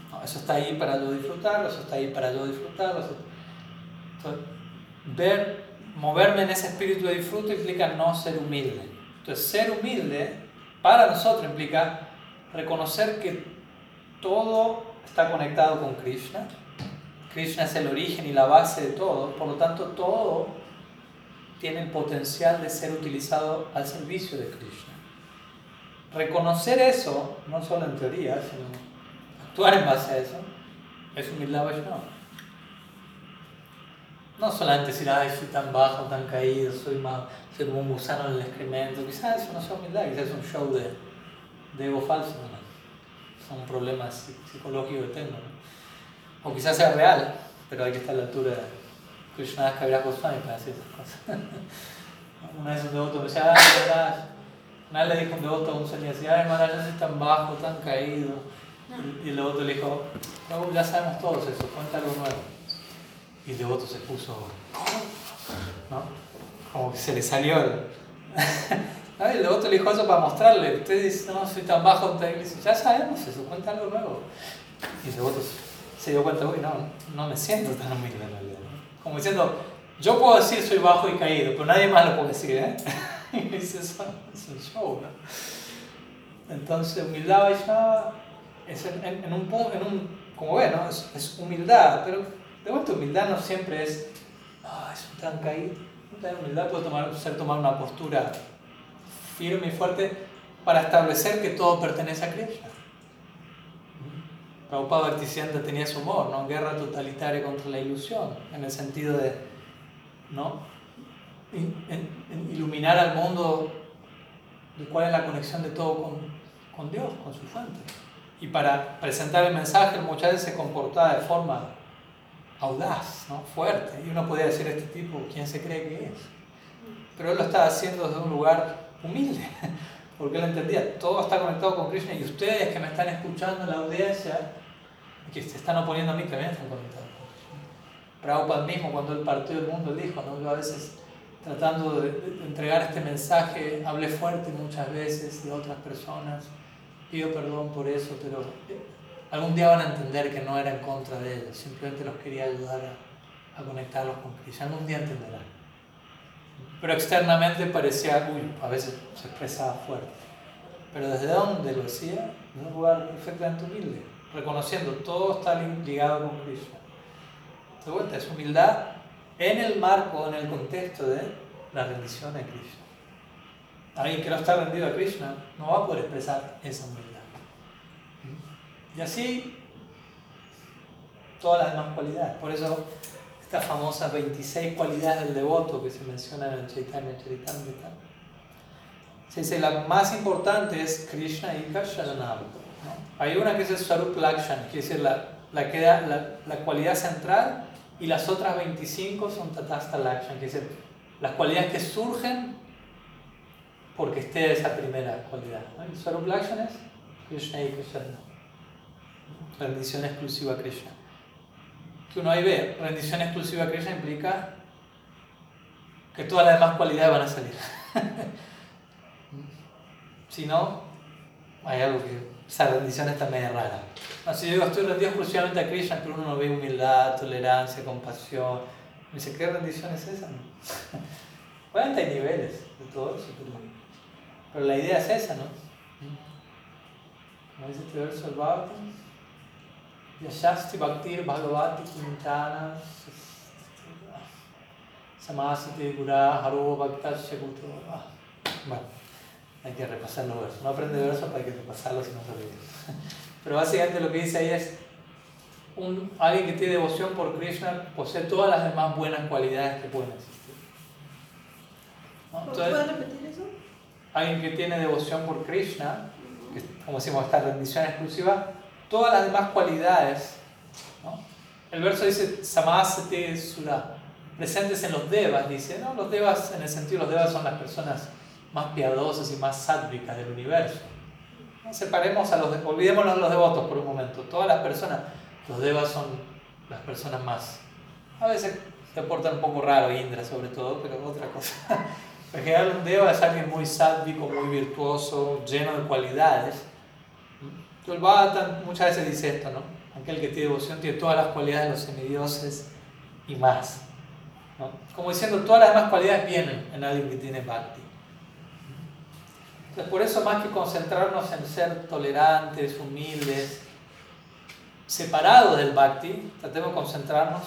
No, eso está ahí para yo disfrutarlo, eso está ahí para yo disfrutarlo. eso- Entonces, ver, moverme en ese espíritu de disfrute implica no ser humilde. Entonces, ser humilde para nosotros implica reconocer que todo está conectado con Krishna. Krishna es el origen y la base de todo, por lo tanto todo tiene el potencial de ser utilizado al servicio de Krishna. Reconocer eso, no solo en teoría, sino actuar en base a eso, es humildad Vaishnava. No solamente decir, ay, soy tan bajo, tan caído, soy, más, soy como un gusano en el excremento. Quizás eso no sea humildad, quizás es un show de, de ego falso. ¿no? Son problemas psi- psicológicos que tengo. ¿no? O quizás sea real, pero hay que estar a la altura de Krishna Kaviraj Goswami para decir esas cosas. Una vez un devoto me decía, ay, Maharaj", una vez le dijo un devoto a un sannyasi, ay, Maharaj, yo soy tan bajo, tan caído. Y- el devoto le dijo, "Prabhu, ya sabemos todos eso, cuenta algo nuevo. Y el devoto se puso, ¿no? Como que se le salió el... ¿No? El devoto le dijo eso para mostrarle, usted dice, no, soy tan bajo. Y dice, ya sabemos eso, cuenta algo nuevo. Y el devoto se- dio cuenta, uy, no, no me siento tan humilde en realidad. ¿no? Como diciendo, yo puedo decir soy bajo y caído, pero nadie más lo puede decir, ¿eh? Y dice, es un. Entonces, humildad Vaishnava es en, en- en en un, como ven, ¿no? Es, es humildad, pero de vuelta humildad no siempre es, ah, es un caído. La humildad puede tomar, ser tomar una postura firme y fuerte para establecer que todo pertenece a Krishna. Prabhupada Bhaktisiddhanta tenía su humor, ¿no? Guerra totalitaria contra la ilusión, en el sentido de ¿no? In- iluminar al mundo de cuál es la conexión de todo con, con Dios, con su fuente. Y para presentar el mensaje, muchas veces se comportaba de forma audaz, ¿no? fuerte. Y uno podía decir, este tipo, ¿quién se cree que es? Pero él lo estaba haciendo desde un lugar humilde, porque él entendía, todo está conectado con Krishna y ustedes que me están escuchando en la audiencia, que se están oponiendo a mí, también están conectados. Prabhupada mismo, cuando él partió del mundo, dijo, ¿no? yo a veces tratando de, entregar este mensaje, hablé fuerte muchas veces de otras personas, pido perdón por eso, pero algún día van a entender que no era en contra de ellos, simplemente los quería ayudar a, conectarlos con Krishna, algún día entenderán. Pero externamente parecía, uy, a veces se expresaba fuerte. Pero desde dónde lo hacía, de un lugar perfectamente humilde, reconociendo todo está li- ligado con Krishna. De vuelta, es humildad en el marco, en el contexto de la rendición a Krishna. Alguien que no está rendido a Krishna no va a poder expresar esa humildad. Y así todas las demás cualidades. Por eso estas famosas 26 cualidades del devoto que se mencionan en el Chaitanya Charitamrita. Se dice la más importante es Krishna Ika Sharanam. Hay una que es el Swarup Lakshan, que es la, la, que da- la, la cualidad central, y las otras 25 son Tatasta Lakshan, que es las cualidades que surgen porque esté esa primera cualidad. ¿no? El Swarup Lakshan es Krishna Ika Sharanam. Rendición exclusiva a Krishna que uno ahí ve, rendición exclusiva a Krishna implica que todas las demás cualidades van a salir. si no, hay algo que esa rendición está medio rara. Yo digo estoy rendido exclusivamente a Krishna, pero uno no ve humildad, tolerancia, compasión, me dice, ¿qué rendición es esa? Obviamente hay niveles de todo eso, pero, pero la idea es esa, ¿no? Como dice este verso del Bhagavatam, Yashasti Bhaktir Bhagavati Kinchana Samasite Gura Haro Bhaktasya Kuto. Ah, Bueno, hay que repasar los versos. No aprende versos, hay que repasarlos si no se. Pero básicamente lo que dice ahí es: un, alguien que tiene devoción por Krishna posee todas las demás buenas cualidades que pueden existir. ¿No? ¿Puedes repetir eso? alguien que tiene devoción por Krishna, que como decimos, esta rendición exclusiva, todas las demás cualidades, ¿no? el verso dice Samasate Sura, presentes en los devas, dice, ¿no? los devas en el sentido, los devas son las personas más piadosas y más sádvicas del universo. ¿No? Separemos a los, olvidémonos los devotos por un momento, todas las personas, los devas son las personas más, a veces se portan un poco raro, Indra sobre todo, pero otra cosa. En general un deva es alguien muy sádvico, muy virtuoso, lleno de cualidades. El Bhagavatam muchas veces dice esto, ¿no? Aquel que tiene devoción tiene todas las cualidades de los semidioses y más. ¿no? Como diciendo, todas las demás cualidades vienen en alguien que tiene bhakti. Entonces, por eso más que concentrarnos en ser tolerantes, humildes, separados del bhakti, tratemos de concentrarnos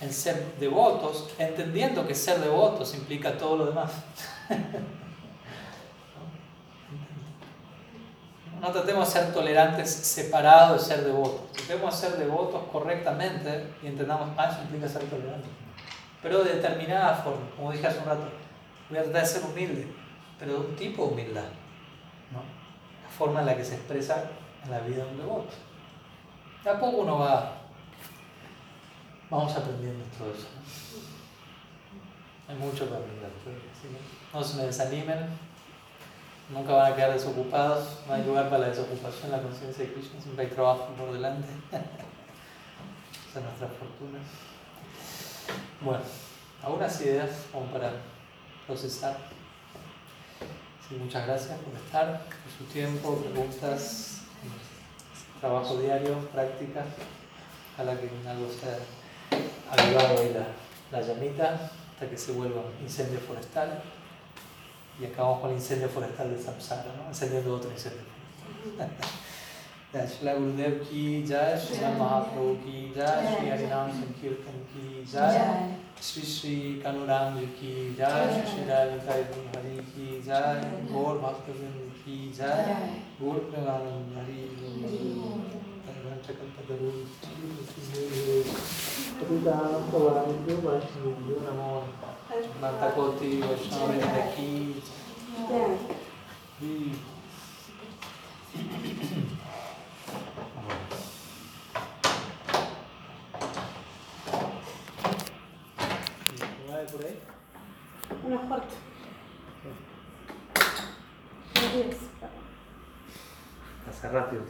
en ser devotos, entendiendo que ser devotos implica todo lo demás. No tratemos de ser tolerantes separados de ser devotos. Tratemos de ser devotos correctamente y entendamos, ah, eso implica ser tolerante. Pero de determinada forma, como dije hace un rato, voy a tratar de ser humilde, pero de un tipo de humildad. ¿no? La forma en la que se expresa en la vida de un devoto. De a poco uno va, vamos aprendiendo todo eso. ¿no? Hay mucho que aprender. sí, no se me desanimen, nunca van a quedar desocupados, no hay lugar para la desocupación, la conciencia de Krishna, siempre hay trabajo por delante. Esa es nuestra fortuna. Bueno, algunas ideas como para procesar. Muchas gracias por estar, por su tiempo, preguntas, trabajo diario, práctica. Ojalá que algo sea avivado ahí la, la llamita hasta que se vuelva incendio forestal. y acabamos con el incendio forestal de Samsara, ¿no? encendiendo otro incendio forestal. Srila गुरुदेव की जय श्रीला महाप्रभु की जय श्री हरिनाम संकीर्तन की जय श्री श्री कानूराम जी की जय श्री श्री राजकारी हरि की जय गौर भक्तजन की जय गौर प्रणानंद हरि नमो नमः Vienen de aquí. Y- ¿Y hay por ahí? Unos cuartos. Rápido.